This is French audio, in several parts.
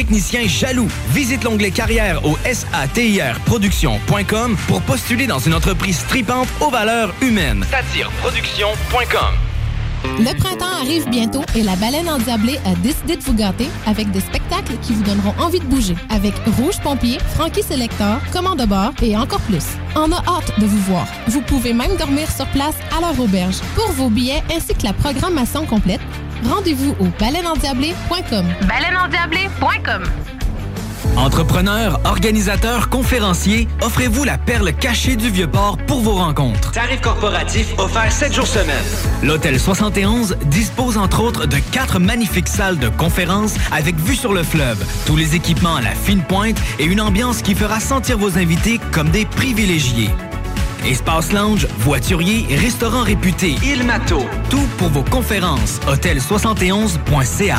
techniciens jaloux. Visite l'onglet carrière au satirproduction.com pour postuler dans une entreprise tripante aux valeurs humaines. Satireproduction.com Le printemps arrive bientôt et la baleine endiablée a décidé de vous gâter avec des spectacles qui vous donneront envie de bouger. Avec Rouge Pompier, Frankie Selector, Commande bord et encore plus. On a hâte de vous voir. Vous pouvez même dormir sur place à leur auberge. Pour vos billets ainsi que la programmation complète, rendez-vous au baleineendiablée.com. Baleineendiablée.com Entrepreneurs, organisateurs, conférenciers, offrez-vous la perle cachée du Vieux-Port pour vos rencontres. Tarif corporatif offert 7 jours semaine. L'Hôtel 71 dispose entre autres de quatre magnifiques salles de conférences avec vue sur le fleuve, tous les équipements à la fine pointe et une ambiance qui fera sentir vos invités comme des privilégiés. Espace lounge, voiturier, restaurant réputé, Il Mato. Tout pour vos conférences. Hôtel71.ca.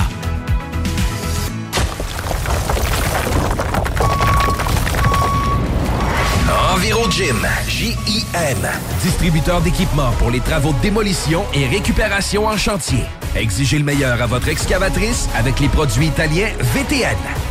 Enviro Gym, J-I-M. Distributeur d'équipements pour les travaux de démolition et récupération en chantier. Exigez le meilleur à votre excavatrice avec les produits italiens VTN.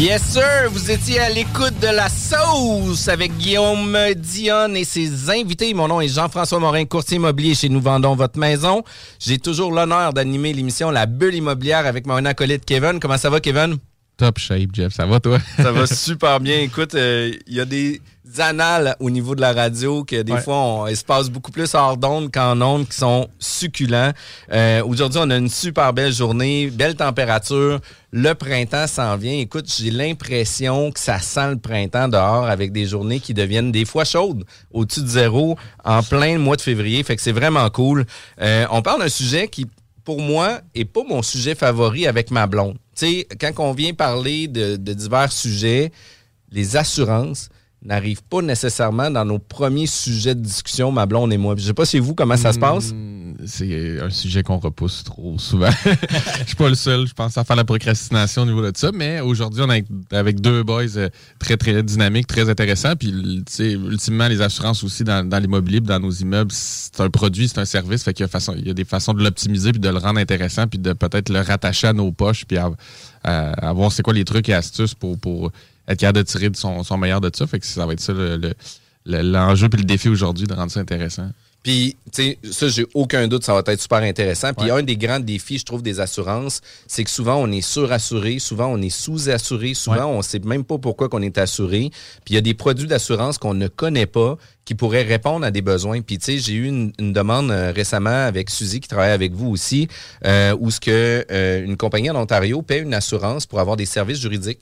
Yes, sir! Vous étiez à l'écoute de la sauce avec Guillaume Dion et ses invités. Mon nom est Jean-François Morin, courtier immobilier chez Nous Vendons Votre Maison. J'ai toujours l'honneur d'animer l'émission La Bulle Immobilière avec mon acolyte Kevin. Comment ça va, Kevin? Top shape, Jeff. Ça va, toi? ça va super bien. Écoute, il euh, y a des annales au niveau de la radio que des fois, on, il se passe beaucoup plus hors d'onde qu'en onde qui sont succulents. Euh, Aujourd'hui, on a une super belle journée, belle température. Le printemps s'en vient. Écoute, j'ai l'impression que ça sent le printemps dehors avec des journées qui deviennent des fois chaudes, au-dessus de zéro, en plein mois de février. Fait que c'est vraiment cool. Euh, on parle d'un sujet qui, pour moi, est pas mon sujet favori avec ma blonde. Tu sais, quand on vient parler de, divers sujets, les assurances, n'arrive pas nécessairement dans nos premiers sujets de discussion, ma blonde et moi. Je sais pas si vous, comment ça se passe? C'est un sujet qu'on repousse trop souvent. Je suis pas le seul, je pense à faire la procrastination au niveau de ça, mais aujourd'hui, on est avec deux boys euh, très, très dynamiques, très intéressants. Puis, ultimement, les assurances aussi dans, l'immobilier, dans nos immeubles, c'est un produit, c'est un service. Fait qu'il y, y, a des façons de l'optimiser, puis de le rendre intéressant, puis de peut-être le rattacher à nos poches, puis à, voir c'est quoi les trucs et astuces pour, pour être capable de tirer de son, son meilleur de ça. Fait que ça va être ça l'enjeu le, puis le défi aujourd'hui de rendre ça intéressant. Puis, tu sais, ça, j'ai aucun doute, ça va être super intéressant. Puis, un des grands défis, je trouve, des assurances, c'est que souvent, on est surassuré, souvent, on est sous-assuré, souvent, on sait même pas pourquoi qu'on est assuré. Puis, il y a des produits d'assurance qu'on ne connaît pas qui pourraient répondre à des besoins. Puis, tu sais, j'ai eu une, demande euh, récemment avec Suzy, qui travaille avec vous aussi, euh, où ce que euh, une compagnie en Ontario paie une assurance pour avoir des services juridiques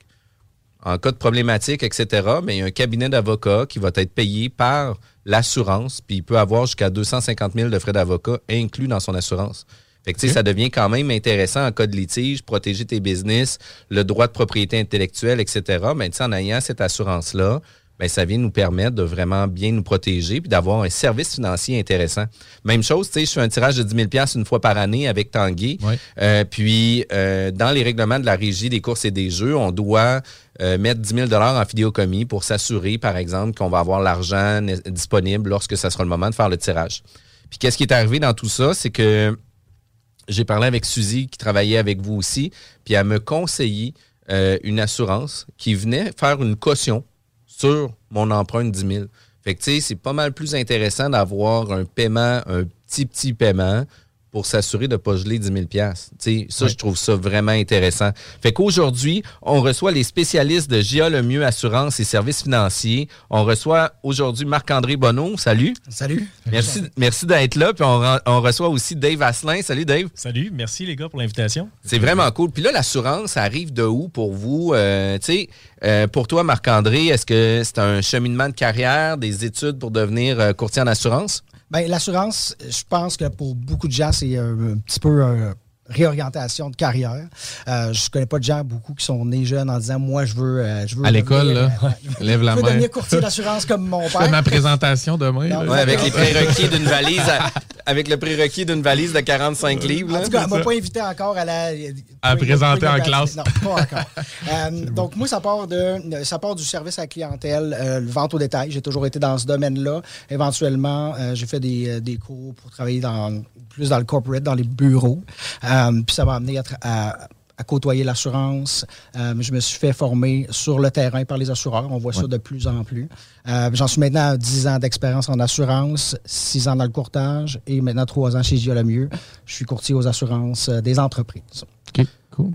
en cas de problématique, etc., mais il y a un cabinet d'avocats qui va être payé par l'assurance, puis il peut avoir jusqu'à 250 000 de frais d'avocat inclus dans son assurance. Fait que, ça devient quand même intéressant en cas de litige, protéger tes business, le droit de propriété intellectuelle, etc. Mais en ayant cette assurance-là, ben, ça vient nous permettre de vraiment bien nous protéger puis d'avoir un service financier intéressant. Même chose, tu sais, je fais un tirage de 10 000 une fois par année avec Tanguy. Euh, puis, euh, dans les règlements de la régie des courses et des jeux, on doit euh, mettre 10 000 en fidéocommis pour s'assurer, par exemple, qu'on va avoir l'argent disponible lorsque ça sera le moment de faire le tirage. Puis, qu'est-ce qui est arrivé dans tout ça? C'est que j'ai parlé avec Suzy, qui travaillait avec vous aussi, puis elle me conseillé une assurance qui venait faire une caution sur mon empreinte 10 000. Fait que, c'est pas mal plus intéressant d'avoir un paiement, un petit, petit paiement pour s'assurer de ne pas geler 10 000 sais, Ça, je trouve ça vraiment intéressant. Fait qu'aujourd'hui, on reçoit les spécialistes de GIA Le Mieux Assurance et Services financiers. On reçoit aujourd'hui Marc-André Bonneau. Salut. Salut. Merci, merci d'être là. Puis on, reçoit aussi Dave Asselin. Salut, Dave. Salut. Merci, les gars, pour l'invitation. C'est vraiment cool. Puis là, l'assurance arrive de où pour vous? Euh, tu sais, euh, pour toi, Marc-André, est-ce que c'est un cheminement de carrière, des études pour devenir euh, courtier en assurance? Bien, l'assurance, je pense que pour beaucoup de gens, c'est un, petit peu un réorientation de carrière. Euh, je connais pas de gens beaucoup qui sont nés jeunes en disant moi je veux euh, je veux à l'école là euh, lève la je veux devenir courtier d'assurance comme mon père. Fais ma présentation demain. avec les prérequis d'une valise avec le prérequis d'une valise de 45 livres. En tout cas, elle m'a pas invité encore à la à présenter en classe. Non, pas encore. Euh, donc moi ça part de ça part du service à la clientèle, le vente au détail. J'ai toujours été dans ce domaine-là. Éventuellement, j'ai fait des, des cours pour travailler dans plus dans le corporate, dans les bureaux. Euh, puis ça m'a amené à, côtoyer l'assurance. Euh, je me suis fait former sur le terrain par les assureurs. On voit ça de plus en plus. Euh, j'en suis maintenant à 10 ans d'expérience en assurance, 6 ans dans le courtage et maintenant 3 ans chez Gia Mieux. Je suis courtier aux assurances des entreprises.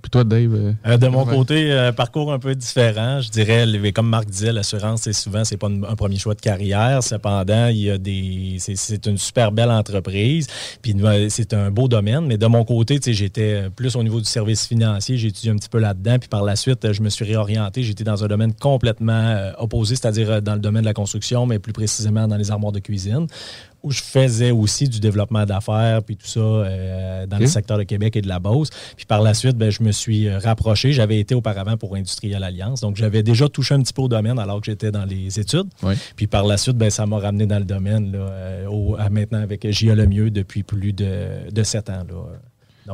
Puis toi, Dave? Euh, euh, de mon côté, euh, parcours un peu différent. Je dirais, comme Marc disait, l'assurance, c'est souvent, c'est pas un premier choix de carrière. Cependant, il y a des. C'est une super belle entreprise. Puis c'est un beau domaine. Mais de mon côté, j'étais plus au niveau du service financier. J'ai étudié un petit peu là-dedans. Puis par la suite, je me suis réorienté. J'étais dans un domaine complètement opposé, c'est-à-dire dans le domaine de la construction, mais plus précisément dans les armoires de cuisine où je faisais aussi du développement d'affaires, puis tout ça euh, dans le secteur de Québec et de la Beauce. Puis par la suite, ben, je me suis euh, rapproché. J'avais été auparavant pour Industriel Alliance. Donc, j'avais déjà touché un petit peu au domaine alors que j'étais dans les études. Puis par la suite, ben, ça m'a ramené dans le domaine là, euh, au, à maintenant avec J.A. Lemieux depuis plus de, de sept ans.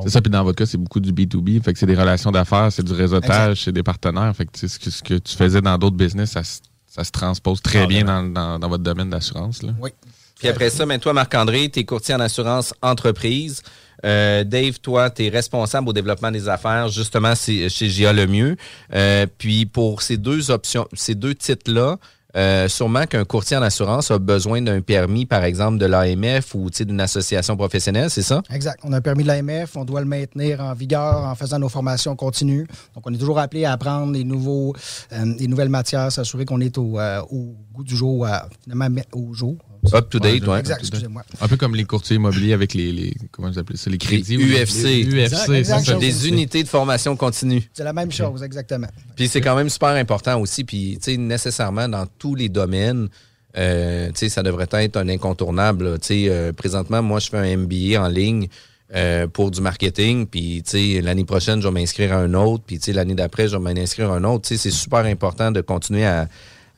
C'est ça, puis dans votre cas, c'est beaucoup du B2B. Fait que c'est des relations d'affaires, c'est du réseautage, c'est des partenaires. Fait que ce, que ce que tu faisais dans d'autres business, ça, ça, se transpose très bien dans, dans, dans, votre domaine d'assurance. Oui, puis après ça, ben, toi, Marc-André, tu es courtier en assurance entreprise. Euh, Dave, toi, tu es responsable au développement des affaires, justement, chez GIA Le Mieux. Euh, puis pour ces deux options, ces deux titres-là, euh, sûrement qu'un courtier en assurance a besoin d'un permis, par exemple, de l'AMF ou d'une association professionnelle, c'est ça? Exact. On a un permis de l'AMF, on doit le maintenir en vigueur en faisant nos formations continues. Donc, on est toujours appelé à apprendre des, nouveaux, des nouvelles matières, s'assurer qu'on est au, au, goût du jour, finalement, au jour. Up to date, ouais. Exact, excusez-moi. Un peu comme les courtiers immobiliers avec les, les comment vous appelez ça, les crédits. UFC. UFC, c'est Des unités de formation continue. C'est la même chose, exactement. Puis c'est quand même super important aussi, puis tu sais, nécessairement dans tous les domaines, euh, tu sais, ça devrait être un incontournable. Tu sais, euh, présentement, moi, je fais un MBA en ligne. Euh, pour du marketing, puis tu sais l'année prochaine, je vais m'inscrire à un autre, puis tu sais l'année d'après, je vais m'inscrire à un autre. Tu sais, c'est super important de continuer à,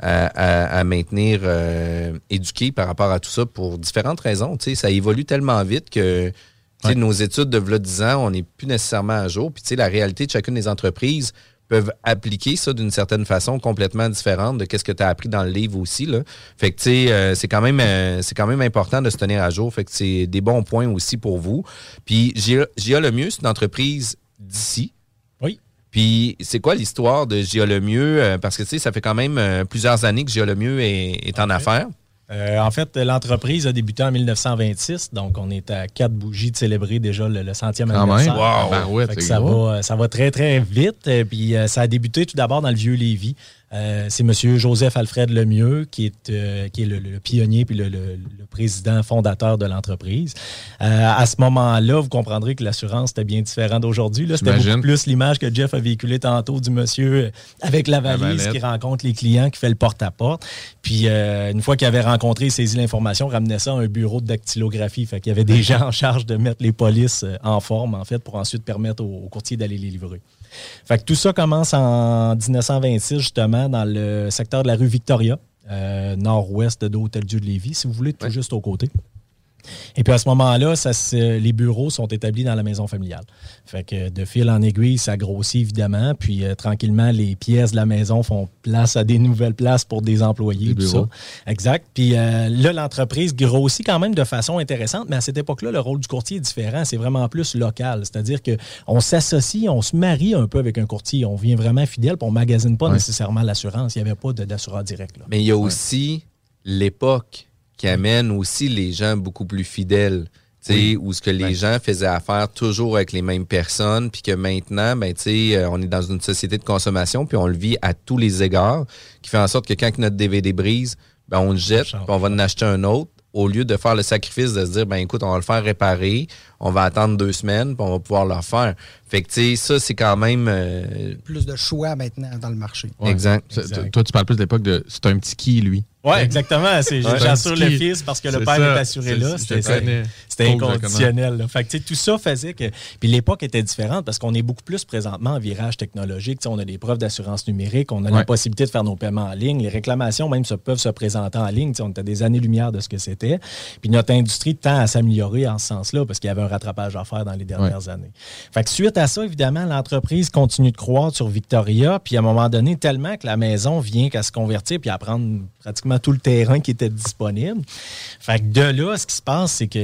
à, maintenir euh, éduqué par rapport à tout ça pour différentes raisons. Tu sais, ça évolue tellement vite que nos études de 10 ans, on n'est plus nécessairement à jour. Puis la réalité de chacune des entreprises peuvent appliquer ça d'une certaine façon complètement différente de ce que tu as appris dans le livre aussi. Là. Fait que tu sais, euh, c'est quand même euh, c'est quand même important de se tenir à jour. Fait que c'est des bons points aussi pour vous. Puis GIA Le Mieux, c'est une entreprise d'ici. Puis, c'est quoi l'histoire de Gia Mieux? Euh, parce que, tu sais, ça fait quand même euh, plusieurs années que Gia Mieux est, est en affaires. Euh, en fait, l'entreprise a débuté en 1926, donc on est à quatre bougies de célébrer déjà le, centième anniversaire. Wow. ça, va, ça va très, très vite. Puis ça a débuté tout d'abord dans le vieux Lévis. Euh, c'est M. Joseph Alfred Lemieux, qui est, euh, qui est le, pionnier puis le, président fondateur de l'entreprise. Euh, à ce moment-là, vous comprendrez que l'assurance était bien différent d'aujourd'hui. C'était beaucoup plus l'image que Jeff a véhiculée tantôt du monsieur avec la valise qui rencontre les clients, qui fait le porte-à-porte. Puis une fois qu'il avait rencontré et saisi l'information, ramenait ça à un bureau de dactylographie. Fait qu'il y avait des gens en charge de mettre les polices en forme, en fait, pour ensuite permettre aux courtiers d'aller les livrer. Fait que tout ça commence en 1926, justement, dans le secteur de la rue Victoria. euh, nord-ouest de l'Hôtel-Dieu de Lévis, si vous voulez, tout juste au côté. Et puis à ce moment-là, les bureaux sont établis dans la maison familiale. Fait que de fil en aiguille, ça grossit évidemment. Puis euh, tranquillement, les pièces de la maison font place à des nouvelles places pour des employés. Des tout ça. Exact. Puis euh, là, l'entreprise grossit quand même de façon intéressante, mais à cette époque-là, le rôle du courtier est différent. C'est vraiment plus local. C'est-à-dire qu'on s'associe, on se marie un peu avec un courtier. On vient vraiment fidèle, puis on magasine pas Ouais. nécessairement l'assurance. Il n'y avait pas d'assureur direct. là. Mais il y a aussi l'époque qui amène aussi les gens beaucoup plus fidèles. tu sais, Oui. Où ce que les gens faisaient affaire toujours avec les mêmes personnes, puis que maintenant, ben, tu sais, euh, on est dans une société de consommation, puis on le vit à tous les égards, qui fait en sorte que quand notre DVD brise, ben, on le jette, puis on va en acheter un autre, au lieu de faire le sacrifice de se dire, ben écoute, on va le faire réparer, on va attendre deux semaines, puis on va pouvoir le refaire. Fait que, tu sais, ça, c'est quand même... euh, Plus de choix maintenant dans le marché. Ouais. Exact. Toi, tu parles plus de l'époque de c'est un petit qui, lui. Oui, exactement. J'assure le fils parce que le père ça. est assuré là. C'était inconditionnel. là. Fait que, tout ça faisait que. Puis l'époque était différente parce qu'on est beaucoup plus présentement en virage technologique. On a des preuves d'assurance numérique, on a la possibilité de faire nos paiements en ligne. Les réclamations même se peuvent se présenter en ligne. Tu sais, on était des années-lumière de ce que c'était. Puis notre industrie tend à s'améliorer en ce sens-là parce qu'il y avait un rattrapage à faire dans les dernières années. Fait que suite à ça, évidemment, l'entreprise continue de croître sur Victoria. Puis à un moment donné, tellement que la maison vient qu'à se convertir puis à prendre pratiquement tout le terrain qui était disponible. Fait que de là, ce qui se passe, c'est qu'il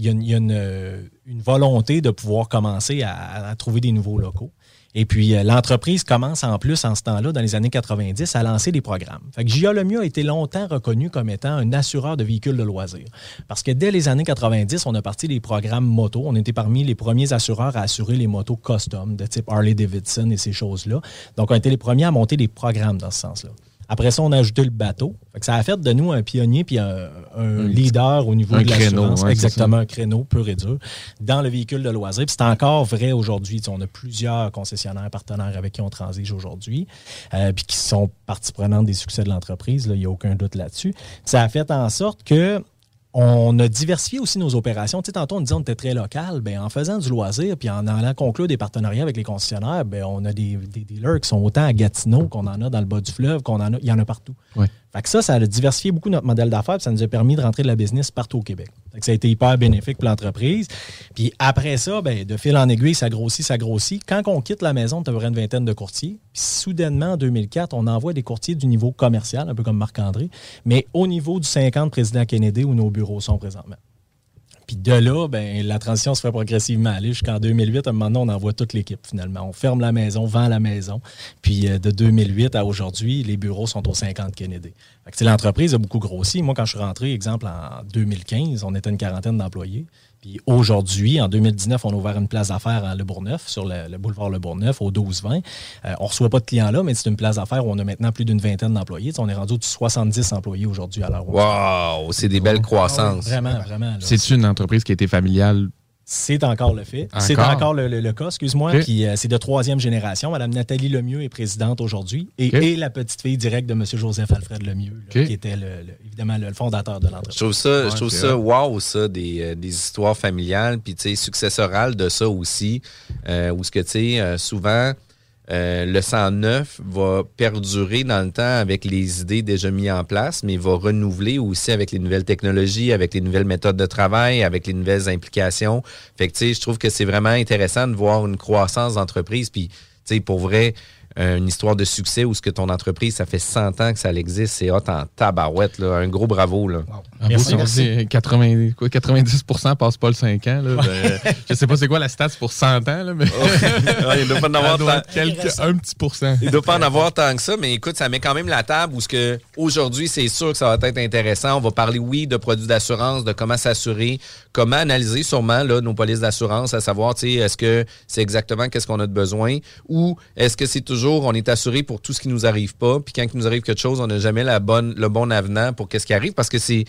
y a, y a une- volonté de pouvoir commencer à, à trouver des nouveaux locaux. Et puis, euh, l'entreprise commence en plus, en ce temps-là, dans les années 90, à lancer des programmes. Fait que JA a été longtemps reconnu comme étant un assureur de véhicules de loisirs. Parce que dès les années 90, on a parti des programmes moto. On était parmi les premiers assureurs à assurer les motos custom, de type Harley-Davidson et ces choses-là. Donc, on a été les premiers à monter des programmes dans ce sens-là. Après ça, on a ajouté le bateau. Fait que ça a fait de nous un pionnier puis un, un leader au niveau un de créneau, l'assurance. ouais, Exactement, un créneau pur et dur dans le véhicule de loisir. Puis c'est encore vrai aujourd'hui. Tu sais, On a plusieurs concessionnaires partenaires avec qui on transige aujourd'hui, euh, puis qui sont partie prenante des succès de l'entreprise. là, Il n'y a aucun doute là-dessus. Ça a fait en sorte que on a diversifié aussi nos opérations. Tu tantôt, on disait qu'on était très local. Ben, en faisant du loisir, puis en allant conclure des partenariats avec les concessionnaires, ben, on a des, des dealers qui sont autant à Gatineau qu'on en a dans le bas du fleuve, qu'on en a, il y en a partout. Fait ça, ça a diversifié beaucoup notre modèle d'affaires, puis ça nous a permis de rentrer de la business partout au Québec. Ça a été hyper bénéfique pour l'entreprise. Puis après ça, ben, de fil en aiguille, ça grossit, ça grossit. Quand on quitte la maison, tu as une vingtaine de courtiers. Puis soudainement, en 2004, on envoie des courtiers du niveau commercial, un peu comme Marc-André, mais au niveau du 50 président Kennedy où nos bureaux sont présentement. Puis de là, ben, la transition se fait progressivement aller jusqu'en 2008. À un moment donné, on envoie toute l'équipe finalement. On ferme la maison, vend la maison. Puis euh, de 2008 à aujourd'hui, les bureaux sont au 50 Kennedy. L'entreprise a beaucoup grossi. Moi, quand je suis rentré, exemple, en 2015, on était une quarantaine d'employés. Puis aujourd'hui, en 2019, on a ouvert une place d'affaires à Le Bourgneuf, sur le, le boulevard Le Bourgneuf, au 12-20. Euh, on ne reçoit pas de clients là, mais c'est une place d'affaires où on a maintenant plus d'une vingtaine d'employés. Tu sais, on est rendu au 70 employés aujourd'hui à l'heure. Wow, c'est des belles croissances. Vraiment, vraiment. là. C'est-tu une entreprise qui a été familiale? C'est encore le fait. C'est Encore? encore le, le- le cas, excuse-moi. Puis euh, c'est de troisième génération. Madame Nathalie Lemieux est présidente aujourd'hui et, la petite fille directe de M. Joseph Alfred Lemieux, là, qui était le- le- évidemment le, le fondateur de l'entreprise. Je trouve ça, je trouve ça wow, ça, des, euh, des histoires familiales, puis tu sais, successorales de ça aussi, euh, où ce que tu sais, euh, souvent, euh, le 109 va perdurer dans le temps avec les idées déjà mises en place, mais va renouveler aussi avec les nouvelles technologies, avec les nouvelles méthodes de travail, avec les nouvelles implications. Fait que je trouve que c'est vraiment intéressant de voir une croissance d'entreprise, puis pour vrai, une histoire de succès où ce que ton entreprise, ça fait 100 ans que ça existe, c'est hot en tabarouette, là. Un gros bravo, là. Beau, si on dit 80, quoi, 90 passe pas le 5 ans. Là, ben, je sais pas c'est quoi la stats pour 100 ans, là, mais Ouais, il doit pas en avoir Ça doit tant- quelques- un petit pourcent. Il doit pas en avoir tant que ça, mais écoute, ça met quand même la table où ce que aujourd'hui, c'est sûr que ça va être intéressant. On va parler, oui, de produits d'assurance, de comment s'assurer, comment analyser sûrement là, nos polices d'assurance, à savoir, est-ce que c'est exactement qu'est-ce qu'on a de besoin ou est-ce que c'est toujours on est assuré pour tout ce qui nous arrive pas, puis quand il nous arrive quelque chose, on n'a jamais la bonne, le bon avenant pour qu'est-ce qui arrive parce que c'est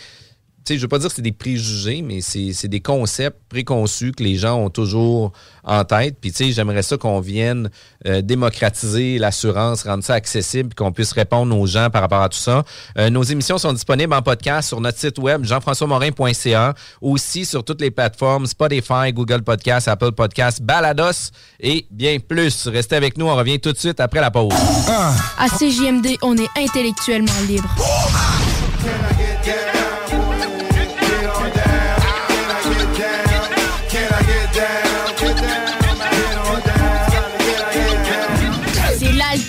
tu sais, je veux pas dire que c'est des préjugés, mais c'est c'est des concepts préconçus que les gens ont toujours en tête. Puis, tu sais, j'aimerais ça qu'on vienne euh, démocratiser l'assurance, rendre ça accessible, puis qu'on puisse répondre aux gens par rapport à tout ça. Euh, nos émissions sont disponibles en podcast sur notre site web, jean-françois-morin.ca, aussi sur toutes les plateformes Spotify, Google Podcast, Apple Podcast, Balados et bien plus. Restez avec nous, on revient tout de suite après la pause. À CJMD, on est intellectuellement libre.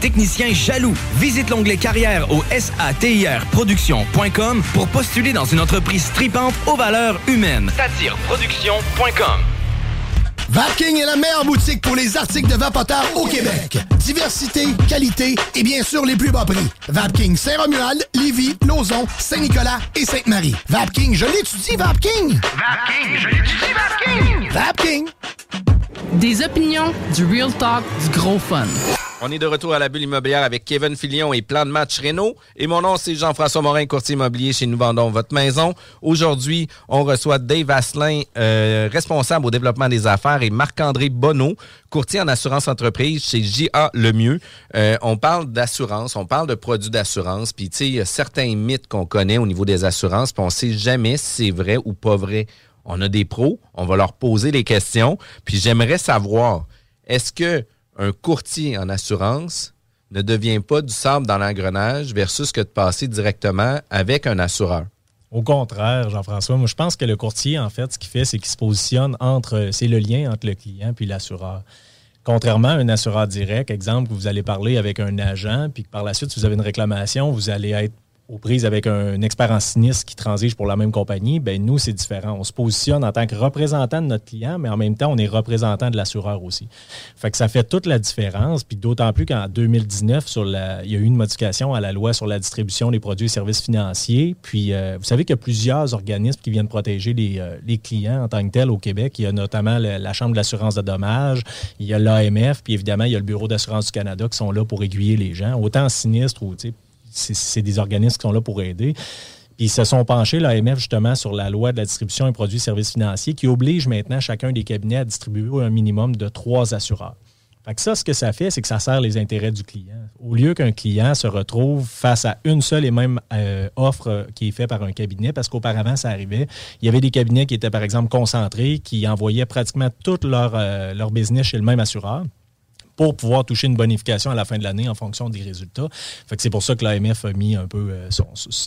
techniciens jaloux. Visite l'onglet carrière au satirproduction.com pour postuler dans une entreprise tripante aux valeurs humaines. Satireproduction.com Vapking est la meilleure boutique pour les articles de vapoteurs au Québec. Diversité, qualité et bien sûr les plus bas prix. Vapking Saint-Romuald, Lévis, Lauson, Saint-Nicolas et Sainte-Marie. Vapking, je l'étudie, Vapking! Vapking, je l'étudie, Vapking! Vapking! Des opinions, du real talk, du gros fun. On est de retour à la bulle immobilière avec Kevin Filion et Plan de match Renault. Et mon nom, c'est Jean-François Morin, courtier immobilier chez Nous Vendons Votre Maison. Aujourd'hui, on reçoit Dave Asselin, euh, responsable au développement des affaires, et Marc-André Bonneau, courtier en assurance entreprise chez JA Lemieux. Euh, on parle d'assurance, on parle de produits d'assurance. Puis, tu sais, il y a certains mythes qu'on connaît au niveau des assurances, puis on sait jamais si c'est vrai ou pas vrai. On a des pros, on va leur poser les questions. Puis, j'aimerais savoir, est-ce que un courtier en assurance ne devient pas du sable dans l'engrenage versus que de passer directement avec un assureur? Au contraire, Jean-François, moi je pense que le courtier, en fait, ce qu'il fait, c'est qu'il se positionne entre. C'est le lien entre le client puis l'assureur. Contrairement à un assureur direct, exemple, vous allez parler avec un agent, puis que par la suite, si vous avez une réclamation, vous allez être aux prises avec un expert en sinistre qui transige pour la même compagnie, ben nous, c'est différent. On se positionne en tant que représentant de notre client, mais en même temps, on est représentant de l'assureur aussi. Fait que ça fait toute la différence, puis d'autant plus qu'en 2019, sur la, il y a eu une modification à la loi sur la distribution des produits et services financiers. Puis, euh, vous savez qu'il y a plusieurs organismes qui viennent protéger les, euh, les, clients en tant que tels au Québec. Il y a notamment la Chambre de l'assurance de dommages, il y a l'AMF, puis évidemment, il y a le Bureau d'assurance du Canada qui sont là pour aiguiller les gens, autant sinistre ou, tu c'est des organismes qui sont là pour aider. Puis ils se sont penchés, l'AMF, justement, sur la loi de la distribution et produits et services financiers qui oblige maintenant chacun des cabinets à distribuer un minimum de trois assureurs. Fait que ça, ce que ça fait, c'est que ça sert les intérêts du client. Au lieu qu'un client se retrouve face à une seule et même euh, offre qui est faite par un cabinet, parce qu'auparavant, ça arrivait, il y avait des cabinets qui étaient, par exemple, concentrés, qui envoyaient pratiquement tout leur, euh, leur business chez le même assureur pour pouvoir toucher une bonification à la fin de l'année en fonction des résultats. Fait que c'est pour ça que l'AMF a mis un peu euh,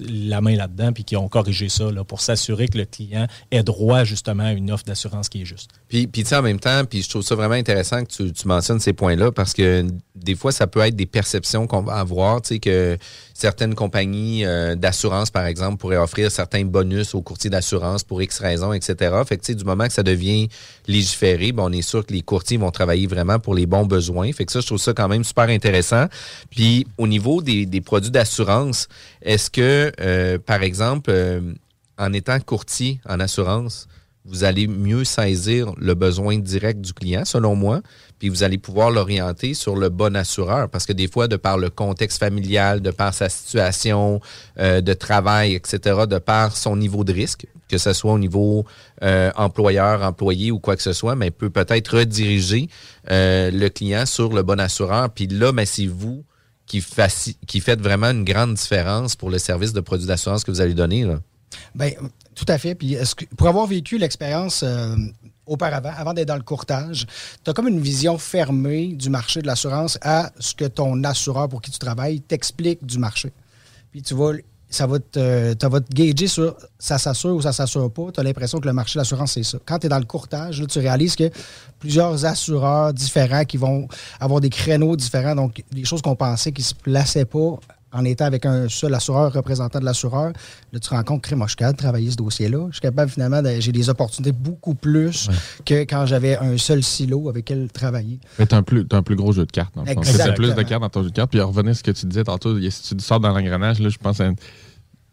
la main là-dedans puis qu'ils ont corrigé ça là, pour s'assurer que le client ait droit justement à une offre d'assurance qui est juste. Puis, puis tu sais, en même temps, puis je trouve ça vraiment intéressant que tu, tu mentionnes ces points-là parce que des fois, ça peut être des perceptions qu'on va avoir, tu sais, que certaines compagnies euh, d'assurance, par exemple, pourraient offrir certains bonus aux courtiers d'assurance pour X raisons, etc. Fait que, tu sais, du moment que ça devient légiféré, ben, on est sûr que les courtiers vont travailler vraiment pour les bons besoins. Ça, je trouve ça quand même super intéressant. Puis, au niveau des, des produits d'assurance, est-ce que, euh, par exemple, euh, en étant courtier en assurance, vous allez mieux saisir le besoin direct du client, selon moi, puis vous allez pouvoir l'orienter sur le bon assureur. Parce que des fois, de par le contexte familial, de par sa situation euh, de travail, etc., de par son niveau de risque, que ce soit au niveau euh, employeur, employé ou quoi que ce soit, mais peut peut-être rediriger euh, le client sur le bon assureur. Puis là, mais c'est vous qui, qui faites vraiment une grande différence pour le service de produits d'assurance que vous allez donner. Là. Bien, Tout à fait. Puis pour avoir vécu l'expérience euh, auparavant, avant d'être dans le courtage, tu as comme une vision fermée du marché de l'assurance à ce que ton assureur pour qui tu travailles t'explique du marché. Puis tu vas, ça va te, va te gager sur ça s'assure ou ça s'assure pas. Tu as l'impression que le marché de l'assurance, c'est ça. Quand tu es dans le courtage, tu réalises que plusieurs assureurs différents qui vont avoir des créneaux différents, donc des choses qu'on pensait qui se plaçaient pas en étant avec un seul assureur, représentant de l'assureur, là, tu te rends compte moi, je suis capable de travailler ce dossier-là. Je suis capable, finalement, de- j'ai des opportunités beaucoup plus que quand j'avais un seul silo avec lequel travailler. Mais t'as un, un plus gros jeu de cartes. Dans le fond. Plus de cartes dans ton jeu de cartes. Puis revenir à ce que tu disais tantôt, si tu sors dans l'engrenage, là, je pense à une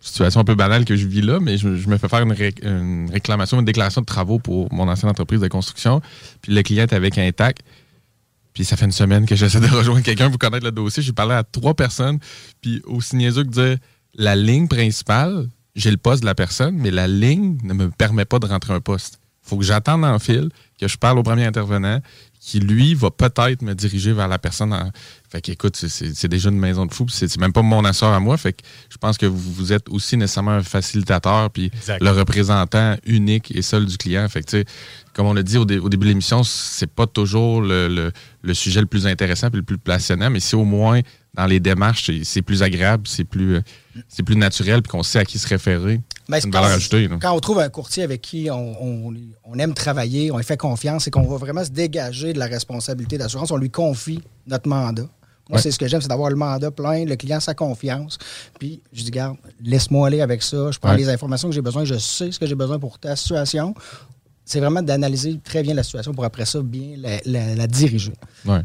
situation un peu banale que je vis là, mais je, je me fais faire une, ré- une réclamation, une déclaration de travaux pour mon ancienne entreprise de construction. Puis le client est avec un TAC. Puis ça fait une semaine que j'essaie de rejoindre quelqu'un pour connaître le dossier. J'ai parlé à trois personnes. Puis aussi niaiseux que dire la ligne principale, j'ai le poste de la personne, mais la ligne ne me permet pas de rentrer un poste. faut que j'attende en fil, que je parle au premier intervenant, qui lui va peut-être me diriger vers la personne. En... Fait qu'écoute, c'est- déjà une maison de fou, puis c'est même pas mon assort à moi. Fait que je pense que vous, vous êtes aussi nécessairement un facilitateur, puis Exact. le représentant unique et seul du client. Fait que tu sais, comme on l'a dit au, dé- au début de l'émission, c'est pas toujours le, le- le sujet le plus intéressant puis le plus passionnant, mais si au moins dans les démarches, c'est- plus agréable, c'est plus, euh, c'est plus naturel, puis qu'on sait à qui se référer. Mais c'est une quand- valeur ajoutée. Quand on trouve un courtier avec qui on, on- on aime travailler, on lui fait confiance et qu'on va vraiment se dégager de la responsabilité d'assurance, on lui confie notre mandat. Moi, Ouais. c'est ce que j'aime, c'est d'avoir le mandat plein, le client sa confiance. Puis, je dis, garde, laisse-moi aller avec ça. Je prends Ouais. les informations que j'ai besoin, je sais ce que j'ai besoin pour ta situation. C'est vraiment d'analyser très bien la situation pour après ça bien la, la- la diriger.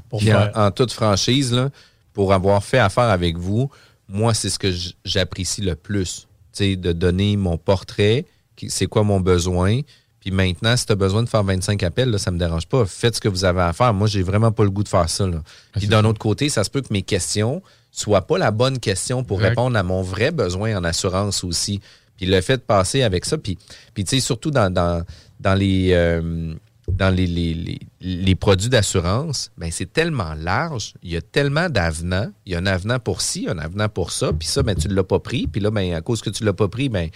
Pour Puis en, faire- en toute franchise, là, pour avoir fait affaire avec vous, moi, c'est ce que j'apprécie le plus. De donner mon portrait, c'est quoi mon besoin. Puis maintenant, si tu as besoin de faire 25 appels, là, ça me dérange pas. Faites ce que vous avez à faire. Moi, j'ai vraiment pas le goût de faire ça. là. Puis d'un autre côté, ça se peut que mes questions soient pas la bonne question pour Exact. répondre à mon vrai besoin en assurance aussi. Puis le fait de passer avec ça, puis, puis tu sais, surtout dans, dans, dans les... euh, dans les, les, les- les produits d'assurance, ben c'est tellement large, il y a tellement d'avenants. Il y a un avenant pour ci, un avenant pour ça, puis ça, ben, tu ne l'as pas pris. Puis là, ben, à cause que tu ne l'as pas pris, ben,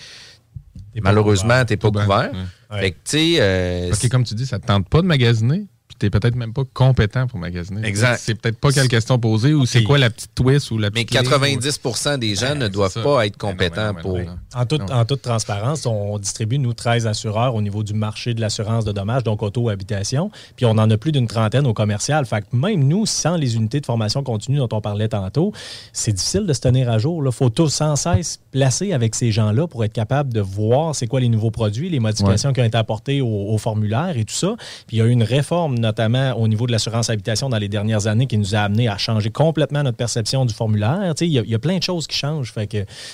malheureusement, tu n'es pas couvert. Ouais. Fait que, tu sais, euh, Parce que comme tu dis, ça ne te tente pas de magasiner, n'es peut-être même pas compétent pour magasiner. Exact. C'est peut-être pas quelle question posée ou c'est quoi la petite twist ou la mais petite ligne, 90% des gens ne doivent ça. pas être compétents pour. En toute, en toute transparence, on distribue, nous, 13 assureurs au niveau du marché de l'assurance de dommages, donc auto-habitation. Puis on en a plus d'une trentaine au commercial. Fait que même nous, sans les unités de formation continue dont on parlait tantôt, c'est difficile de se tenir à jour. Il faut tous sans cesse placer avec ces gens-là pour être capable de voir c'est quoi les nouveaux produits, les modifications qui ont été apportées au, au formulaire et tout ça. Puis il y a eu une réforme, notamment au niveau de l'assurance habitation dans les dernières années, qui nous a amené à changer complètement notre perception du formulaire. Il y, a- plein de choses qui changent.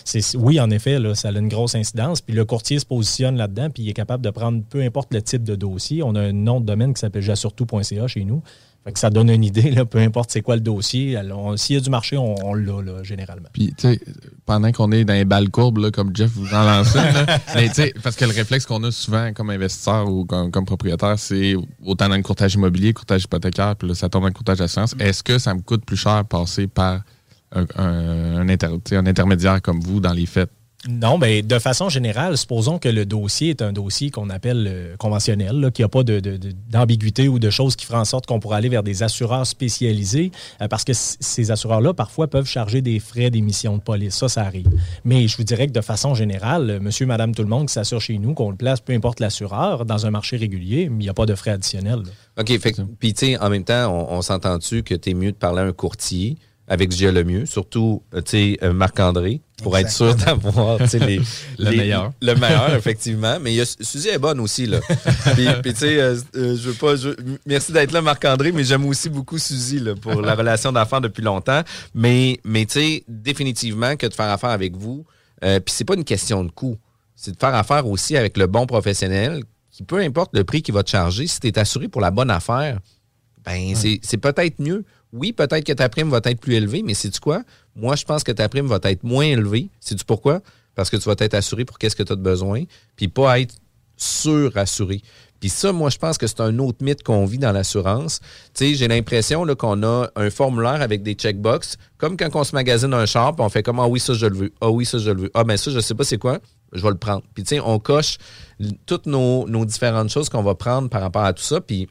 C'est, oui, en effet, ça a une grosse incidence. Puis le courtier se positionne là-dedans, puis il est capable de prendre peu importe le type de dossier. On a un nom de domaine qui s'appelle jassurtout.ca chez nous. Fait que ça donne une idée, là, peu importe c'est quoi le dossier. S'il y a du marché, on, on l'a généralement. Puis, tu sais, pendant qu'on est dans les balles courbes, là, comme Jeff vous en lançait, mais parce que le réflexe qu'on a souvent comme investisseur ou comme, comme propriétaire, c'est autant dans le courtage immobilier, courtage hypothécaire, puis là, ça tombe dans le courtage d'assurance. Est-ce que ça me coûte plus cher passer par un, un- un inter- un intermédiaire comme vous dans les faits? Non, mais de façon générale, supposons que le dossier est un dossier qu'on appelle euh, conventionnel, qu'il n'y a pas d'ambiguïté ou de choses qui feraient en sorte qu'on pourrait aller vers des assureurs spécialisés, euh, parce que ces assureurs-là, parfois, peuvent charger des frais d'émission de police. Ça, ça arrive. Mais je vous dirais que de façon générale, euh, monsieur, madame, tout le monde qui s'assure chez nous, qu'on le place, peu importe l'assureur, dans un marché régulier, il n'y a pas de frais additionnels. OK, puis tu sais, en même temps, on, on s'entend-tu que tu es mieux de parler à un courtier avec Gia le mieux, surtout, euh, euh, Marc-André, pour être sûr d'avoir, les, Le les- meilleur. Le meilleur, effectivement. Mais il y a, Suzy est bonne aussi, là. puis, puis, tu sais, euh, euh, je veux pas, je- merci d'être là, Marc-André, mais j'aime aussi beaucoup Suzy, là, pour la relation d'affaires depuis longtemps. Mais, mais tu sais, définitivement que de faire affaire avec vous, euh, puis c'est pas une question de coût. C'est de faire affaire aussi avec le bon professionnel qui, peu importe le prix qu'il va te charger, si tu es assuré pour la bonne affaire, ben c'est peut-être mieux. Oui, peut-être que ta prime va être plus élevée, mais sais-tu quoi? Moi, je pense que ta prime va être moins élevée. Sais-tu pourquoi? Parce que tu vas être assuré pour qu'est-ce que tu as de besoin, puis pas être surassuré. Puis ça, moi, je pense que c'est un autre mythe qu'on vit dans l'assurance. Tu sais, j'ai l'impression qu'on a un formulaire avec des checkbox, comme quand on se magasine un char, puis on fait comme Ah oui, ça, je le veux. Ah oui, ça, je le veux. Ah ben ça, je sais pas c'est quoi. je vais le prendre. Puis, tu sais, on coche toutes nos, nos différentes choses qu'on va prendre par rapport à tout ça. Puis,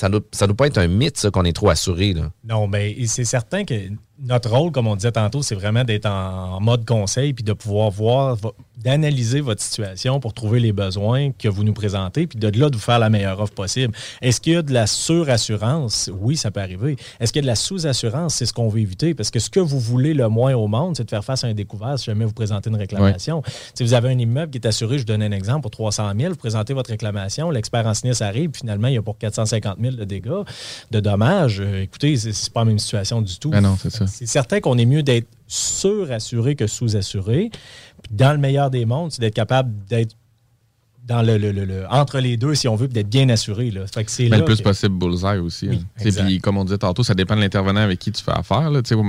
ça ne doit, pas être un mythe, ça, qu'on est trop assuré. Là. Non, mais c'est certain que notre rôle, comme on disait tantôt, c'est vraiment d'être en mode conseil puis de pouvoir voir, vo- d'analyser votre situation pour trouver les besoins que vous nous présentez puis de là de vous faire la meilleure offre possible. Est-ce qu'il y a de la surassurance? Oui, ça peut arriver. Est-ce qu'il y a de la sous-assurance? C'est ce qu'on veut éviter parce que ce que vous voulez le moins au monde, c'est de faire face à un découvert si jamais vous présentez une réclamation. Si vous avez un immeuble qui est assuré, je vous donne un exemple, pour 300 000, vous présentez votre réclamation, l'expert en sinistre arrive, puis finalement, il y a pour 450 000 de dégâts, de dommages. Euh, écoutez, c'est pas la même situation du tout. Ah non, c'est ça. C'est certain qu'on est mieux d'être surassuré que sous-assuré. Puis dans le meilleur des mondes, c'est d'être capable d'être dans le, le- le- le- entre les deux, si on veut, puis d'être bien assuré. Là. Fait que c'est Mais là le plus que- possible bullseye aussi. hein. Puis comme on disait tantôt, ça dépend de l'intervenant avec qui tu fais affaire. Là. Tu sais,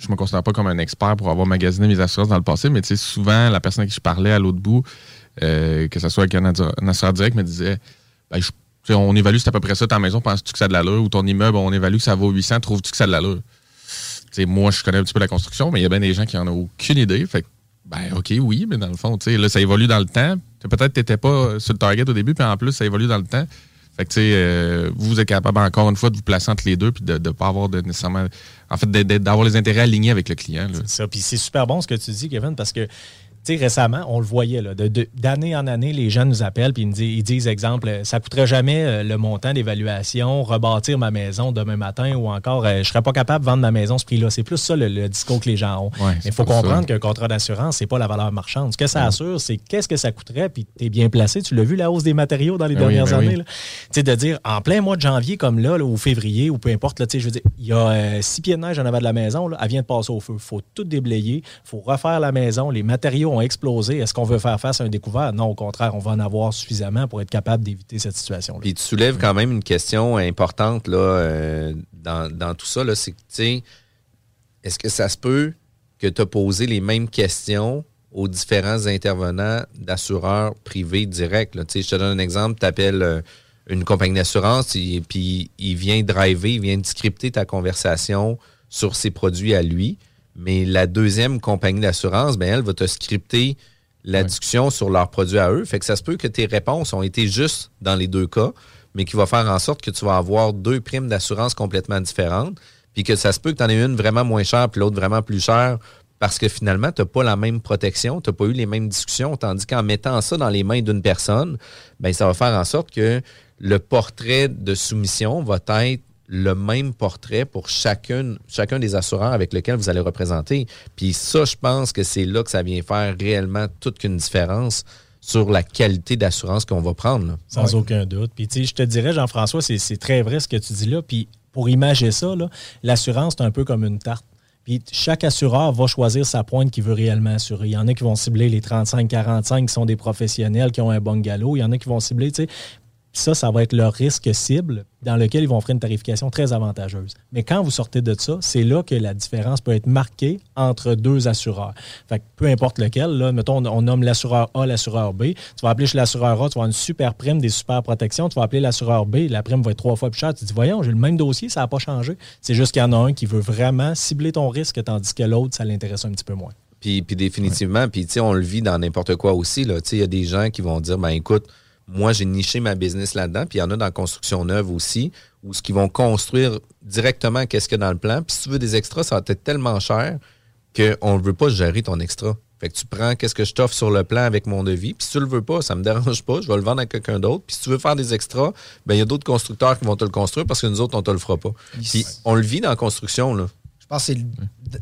Je me considère pas comme un expert pour avoir magasiné mes assurances dans le passé, mais souvent, la personne à qui je parlais à l'autre bout, euh, que ce soit avec un, assureur direct, me disait ben, je- on évalue c'est à peu près ça ta maison, penses-tu que ça a de l'allure? Ou ton immeuble, on évalue que ça vaut 800, trouves-tu que ça a de l'allure? Moi, je connais un petit peu la construction, mais il y a bien des gens qui en ont aucune idée. Fait ben, OK, oui, mais dans le fond, là, ça évolue dans le temps. Peut-être que tu n'étais pas sur le target au début, puis en plus, ça évolue dans le temps. Fait que, tu euh, vous êtes capable encore une fois de vous placer entre les deux, puis de ne pas avoir de nécessairement. En fait, d'avoir les intérêts alignés avec le client. C'est ça. Puis c'est super bon ce que tu dis, Kevin, parce que sais, récemment, on le voyait, là, de- d'année en année, les gens nous appellent puis ils, disent, ils disent, exemple, euh, ça coûterait jamais euh, le montant d'évaluation, rebâtir ma maison demain matin ou encore, euh, je serais pas capable de vendre ma maison ce prix-là. C'est plus ça le, le discours que les gens ont. Ouais, Mais il faut comprendre qu'un contrat d'assurance, c'est pas la valeur marchande. Ce que ça assure, c'est qu'est-ce que ça coûterait, puis tu es bien placé. Tu l'as vu, la hausse des matériaux dans les Ben oui, dernières ben années. Tu sais, de dire, en plein mois de janvier, comme là, là, ou février, ou peu importe, là, tu sais, je veux dire, il y a euh, six pieds de neige en avant de la maison, là, elle vient de passer au feu. Il faut tout déblayer, il faut refaire la maison, les matériaux ont explosé. Est-ce qu'on veut faire face à un découvert? Non, au contraire, on va en avoir suffisamment pour être capable d'éviter cette situation-là. Puis tu soulèves quand même une question importante euh, dans, tout ça. C'est que, tu sais, est-ce que ça se peut que tu as posé les mêmes questions aux différents intervenants d'assureurs privés directs? Je te donne un exemple. Tu appelles une compagnie d'assurance et puis il vient driver, il vient scripter ta conversation sur ses produits à lui. Mais la deuxième compagnie d'assurance, ben, elle va te scripter la discussion sur leurs produits à eux. Fait que ça se peut que tes réponses ont été justes dans les deux cas, mais qui va faire en sorte que tu vas avoir deux primes d'assurance complètement différentes, puis que ça se peut que tu en aies une vraiment moins chère, puis l'autre vraiment plus chère, parce que finalement, tu n'as pas la même protection, tu n'as pas eu les mêmes discussions, tandis qu'en mettant ça dans les mains d'une personne, ben, ça va faire en sorte que le portrait de soumission va être le même portrait pour chacune, chacun des assureurs avec lesquels vous allez représenter. Puis ça, je pense que c'est là que ça vient faire réellement toute qu'une différence sur la qualité d'assurance qu'on va prendre. là. Sans aucun doute. Puis, tu sais, je te dirais, Jean-François, c'est c'est très vrai ce que tu dis là. Puis, pour imager ça, là, l'assurance, c'est un peu comme une tarte. Puis, chaque assureur va choisir sa pointe qu'il veut réellement assurer. Il y en a qui vont cibler les 35-45 qui sont des professionnels qui ont un bungalow. Il y en a qui vont cibler, tu sais, puis ça, ça va être leur risque cible dans lequel ils vont offrir une tarification très avantageuse. Mais quand vous sortez de ça, c'est là que la différence peut être marquée entre deux assureurs. Fait que peu importe lequel, là, mettons, on, nomme l'assureur A, l'assureur B. Tu vas appeler chez l'assureur A, tu vas avoir une super prime, des super protections. Tu vas appeler l'assureur B, la prime va être trois fois plus chère. Tu te dis, voyons, j'ai le même dossier, ça n'a pas changé. C'est juste qu'il y en a un qui veut vraiment cibler ton risque, tandis que l'autre, ça l'intéresse un petit peu moins. Puis, puis définitivement, puis tu sais, on le vit dans n'importe quoi aussi. Il y a des gens qui vont dire, ben écoute, moi j'ai niché ma business là-dedans, puis il y en a dans la construction neuve aussi, où ce qu'ils vont construire directement qu'est-ce qu'il y a dans le plan. Puis si tu veux des extras, ça va être tellement cher qu'on ne veut pas gérer ton extra. Fait que tu prends qu'est-ce que je t'offre sur le plan avec mon devis. Puis si tu le veux pas, ça me dérange pas, je vais le vendre à quelqu'un d'autre. Puis si tu veux faire des extras, ben il y a d'autres constructeurs qui vont te le construire parce que nous autres, on te le fera pas. Puis on le vit dans la construction, là. Je pense que c'est le-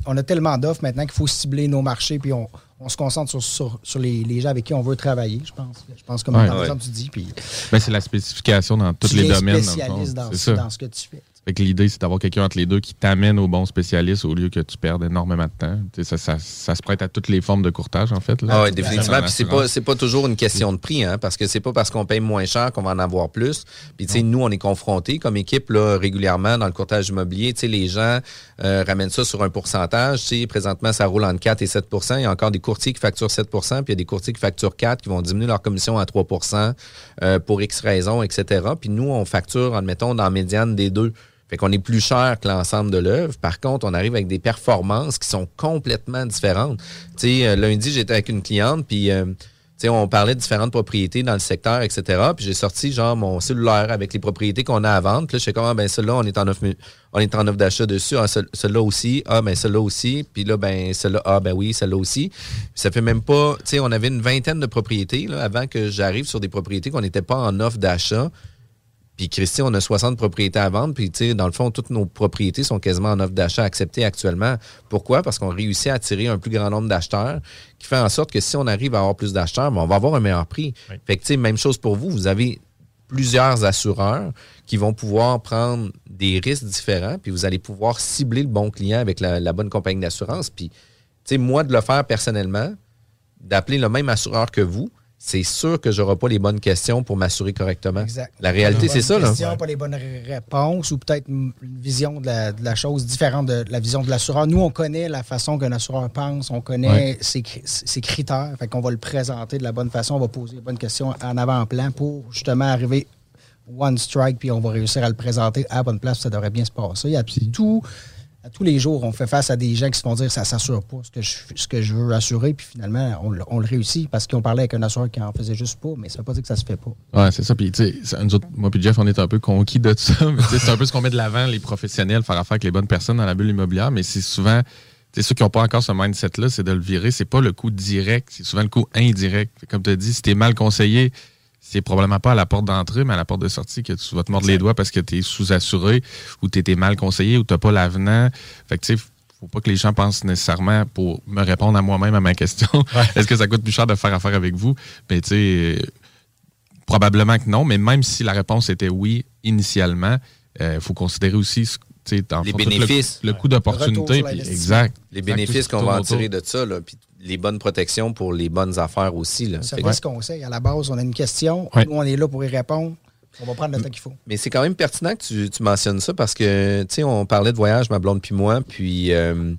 on a tellement d'offres maintenant qu'il faut cibler nos marchés, puis on, on se concentre sur, sur, sur les, les gens avec qui on veut travailler, je pense. Je pense comme Ouais. Ouais. tu dis, puis Ben, c'est la spécification dans tous les es domaines. dans le spécialiste dans, C'est ça. dans ce que tu fais. Fait que l'idée, c'est d'avoir quelqu'un entre les deux qui t'amène au bon spécialiste au lieu que tu perdes énormément de temps. Ça, ça, ça se prête à toutes les formes de courtage, en fait. Là. Ah oui, définitivement. Puis c'est pas, c'est pas toujours une question de prix, hein, parce que c'est pas parce qu'on paye moins cher qu'on va en avoir plus. Puis tu sais, nous, on est confrontés comme équipe là, régulièrement dans le courtage immobilier. Tu sais, les gens euh, ramènent ça sur un pourcentage. Tu sais, présentement, ça roule entre 4 et 7% Il y a encore des courtiers qui facturent 7% puis il y a des courtiers qui facturent 4 qui vont diminuer leur commission à 3% euh, pour X raisons, etc. Puis nous, on facture, admettons, dans la médiane des deux. Fait qu'on est plus cher que l'ensemble de l'œuvre. Par contre, on arrive avec des performances qui sont complètement différentes. Tu sais, euh, lundi, j'étais avec une cliente, puis euh, tu sais, on parlait de différentes propriétés dans le secteur, etc. Puis j'ai sorti genre mon cellulaire avec les propriétés qu'on a à vendre. Là, je sais comment, ah, ben celle-là, on est en offre, on est en offre d'achat dessus. Ah, celle- celle-là aussi. Ah, ben celle-là aussi. Puis là, ben celle-là, ah, ben oui, celle-là aussi. Puis ça fait même pas, tu sais, on avait une vingtaine de propriétés là, avant que j'arrive sur des propriétés qu'on n'était pas en offre d'achat. Puis Christy, on a 60 propriétés à vendre. Puis, tu sais, dans le fond, toutes nos propriétés sont quasiment en offre d'achat acceptées actuellement. Pourquoi? Parce qu'on réussit à attirer un plus grand nombre d'acheteurs, qui fait en sorte que si on arrive à avoir plus d'acheteurs, ben, on va avoir un meilleur prix. Fait que, tu sais, même chose pour vous. Vous avez plusieurs assureurs qui vont pouvoir prendre des risques différents, puis vous allez pouvoir cibler le bon client avec la, la bonne compagnie d'assurance. Puis, tu sais, moi, de le faire personnellement, d'appeler le même assureur que vous, c'est sûr que j'aurai pas les bonnes questions pour m'assurer correctement. Exact. La réalité, c'est ça. Là. questions, Pas les bonnes ré- réponses ou peut-être une vision de la, de la chose différente de la vision de l'assureur. Nous, on connaît la façon qu'un assureur pense, on connaît ses, cri- ses critères. Fait qu'on va le présenter de la bonne façon, on va poser les bonnes questions en avant-plan pour justement arriver one strike, puis on va réussir à le présenter à la bonne place, ça devrait bien se passer. À, tout, à tous les jours, on fait face à des gens qui se font dire ça s'assure pas ce que, je, veux assurer, puis finalement, on, le- réussit parce qu'on parlait avec un assureur qui en faisait juste pas, mais ça veut pas dire que ça se fait pas. Ouais, c'est ça. Puis, tu sais, moi puis Jeff, on est un peu conquis de ça. Tu c'est un peu ce qu'on met de l'avant, les professionnels, faire affaire avec les bonnes personnes dans la bulle immobilière. Mais c'est souvent, tu sais, ceux qui n'ont pas encore ce mindset-là, c'est de le virer. C'est pas le coût direct, c'est souvent le coût indirect. Comme tu as dit, si t'es mal conseillé, c'est probablement pas à la porte d'entrée, mais à la porte de sortie que tu vas te mordre les doigts parce que tu es sous-assuré ou tu étais mal conseillé ou tu pas l'avenant. Fait que, tu sais, faut pas que les gens pensent nécessairement pour me répondre à moi-même à ma question. Est-ce que ça coûte plus cher de faire affaire avec vous? Mais tu sais, Probablement que non, mais même si la réponse était oui initialement, il faut considérer aussi Les fond, tout le- bénéfices. le, coût d'opportunité. puis- Exact. Les Exact, bénéfices qu'on va en tirer de ça, là, puis les bonnes protections pour les bonnes affaires aussi. Là. Ça Fait fait que- ce conseil. À la base, on a une question. Ouais. Nous, on est là pour y répondre. On va prendre le temps qu'il faut. Mais c'est quand même pertinent que tu, tu mentionnes ça parce que, tu sais, on parlait de voyage, ma blonde puis moi, puis, euh,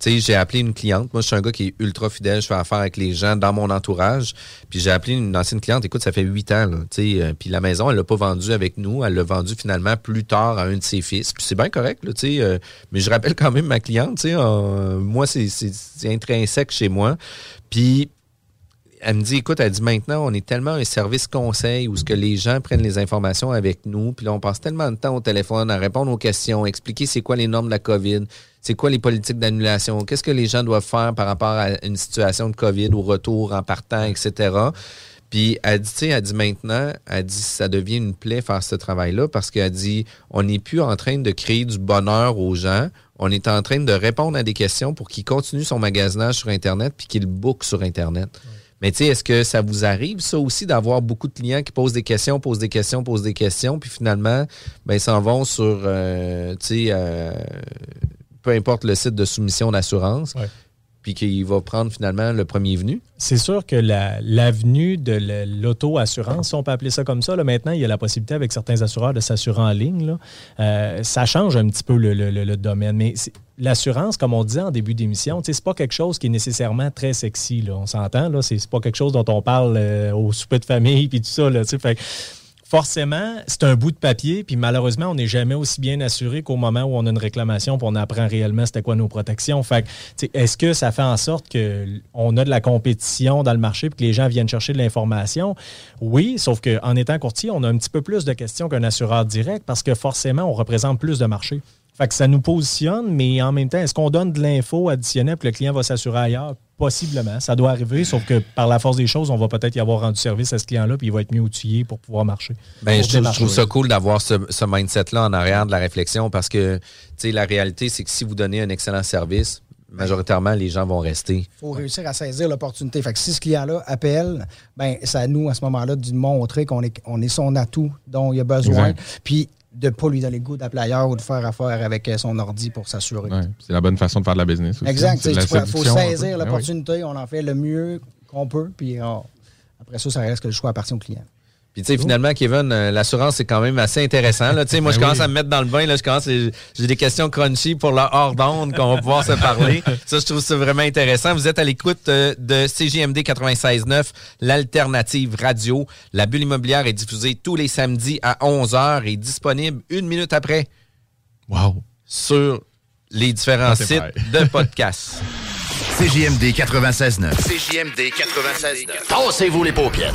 tu sais, j'ai appelé une cliente. Moi, je suis un gars qui est ultra fidèle. Je fais affaire avec les gens dans mon entourage. Puis j'ai appelé une ancienne cliente. Écoute, ça fait huit ans, tu sais. euh, Puis la maison, elle l'a pas vendue avec nous. Elle l'a vendue finalement plus tard à un de ses fils. Puis c'est bien correct, tu sais. euh, mais je rappelle quand même ma cliente, tu sais. moi, c'est intrinsèque chez moi. Puis elle me dit, écoute, elle dit maintenant, on est tellement un service conseil où ce que les gens prennent les informations avec nous, puis là, on passe tellement de temps au téléphone à répondre aux questions, expliquer c'est quoi les normes de la COVID, c'est quoi les politiques d'annulation, qu'est-ce que les gens doivent faire par rapport à une situation de COVID, au retour, en partant, etc. Puis elle dit, tu sais, elle dit maintenant, elle dit, ça devient une plaie faire ce travail-là parce qu'elle dit, on n'est plus en train de créer du bonheur aux gens, on est en train de répondre à des questions pour qu'ils continuent son magasinage sur Internet puis qu'ils bookent sur Internet. Mais tu sais, est-ce que ça vous arrive, ça aussi, d'avoir beaucoup de clients qui posent des questions, posent des questions, posent des questions, puis finalement, ben, ils s'en vont sur, euh, tu sais, euh, peu importe le site de soumission d'assurance, qu'il va prendre finalement le premier venu? C'est sûr que la- l'avenue de la- l'auto-assurance, si on peut appeler ça comme ça, là, maintenant, il y a la possibilité avec certains assureurs de s'assurer en ligne. là. Euh, ça change un petit peu le, domaine. Mais l'assurance, comme on disait en début d'émission, c'est pas quelque chose qui est nécessairement très sexy. On s'entend. C'est pas quelque chose dont on parle euh, au souper de famille puis tout ça. Forcément, c'est un bout de papier, puis malheureusement, on n'est jamais aussi bien assuré qu'au moment où on a une réclamation, puis on apprend réellement c'était quoi nos protections. Fait que, est-ce que ça fait en sorte qu'on a de la compétition dans le marché, puis que les gens viennent chercher de l'information? Oui, sauf qu'en étant courtier, on a un petit peu plus de questions qu'un assureur direct, parce que forcément, on représente plus de marché. Fait que ça nous positionne, mais en même temps, est-ce qu'on donne de l'info additionnelle puis le client va s'assurer ailleurs? Possiblement. Ça doit arriver, sauf que par la force des choses, on va peut-être y avoir rendu service à ce client-là, puis il va être mieux outillé pour pouvoir marcher. Ben, je, trouve- je démarcher. trouve ça cool d'avoir ce, ce mindset-là en arrière de la réflexion parce que, tu sais, la réalité, c'est que si vous donnez un excellent service, majoritairement, les gens vont rester. Il faut réussir à saisir l'opportunité. Fait que si ce client-là appelle, ben, c'est à nous, à ce moment-là, de lui montrer qu'on est, on est son atout dont il a besoin. Exact. Puis de ne pas lui donner le goût d'appeler ailleurs ou de faire affaire avec euh, son ordi pour s'assurer. Ouais, c'est la bonne façon de faire de la business aussi. Exact. De la Il faut saisir oui. l'opportunité. On en fait le mieux qu'on peut. Puis on- après ça, ça reste que le choix appartient au client. Puis, tu sais, finalement, Kevin, euh, l'assurance, c'est quand même assez intéressant. Là. Tu sais, moi, je Ben commence oui. à me mettre dans le bain. Là, je commence, j'ai des questions crunchy pour la hors d'onde qu'on va pouvoir se parler. Ça, je trouve ça vraiment intéressant. Vous êtes à l'écoute euh, de CGMD 96.9, l'alternative radio. La bulle immobilière est diffusée tous les samedis à 11h et disponible une minute après. Wow. sur les différents Ah, sites vrai. de podcasts. CJMD 96.9. CJMD 96.9. Tassez-vous les paupières.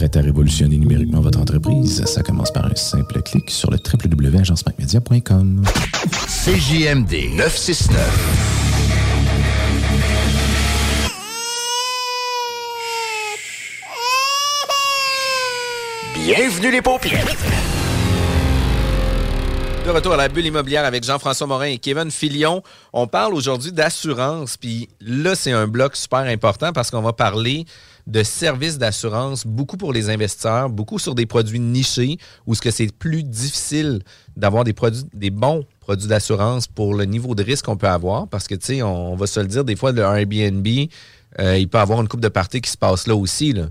Prêt à révolutionner numériquement votre entreprise? Ça commence par un simple clic sur le www.agencemacmedia.com. CJMD 969. Bienvenue les paupières. De retour à la bulle immobilière avec Jean-François Morin et Kevin Filion. On parle aujourd'hui d'assurance, puis là, c'est un bloc super important parce qu'on va parler de services d'assurance, beaucoup pour les investisseurs, beaucoup sur des produits nichés, où ce que c'est plus difficile d'avoir des produits, des bons produits d'assurance pour le niveau de risque qu'on peut avoir, parce que, tu sais, on, va se le dire, des fois, le Airbnb, euh, il peut avoir une coupe de parties qui se passe là aussi, là.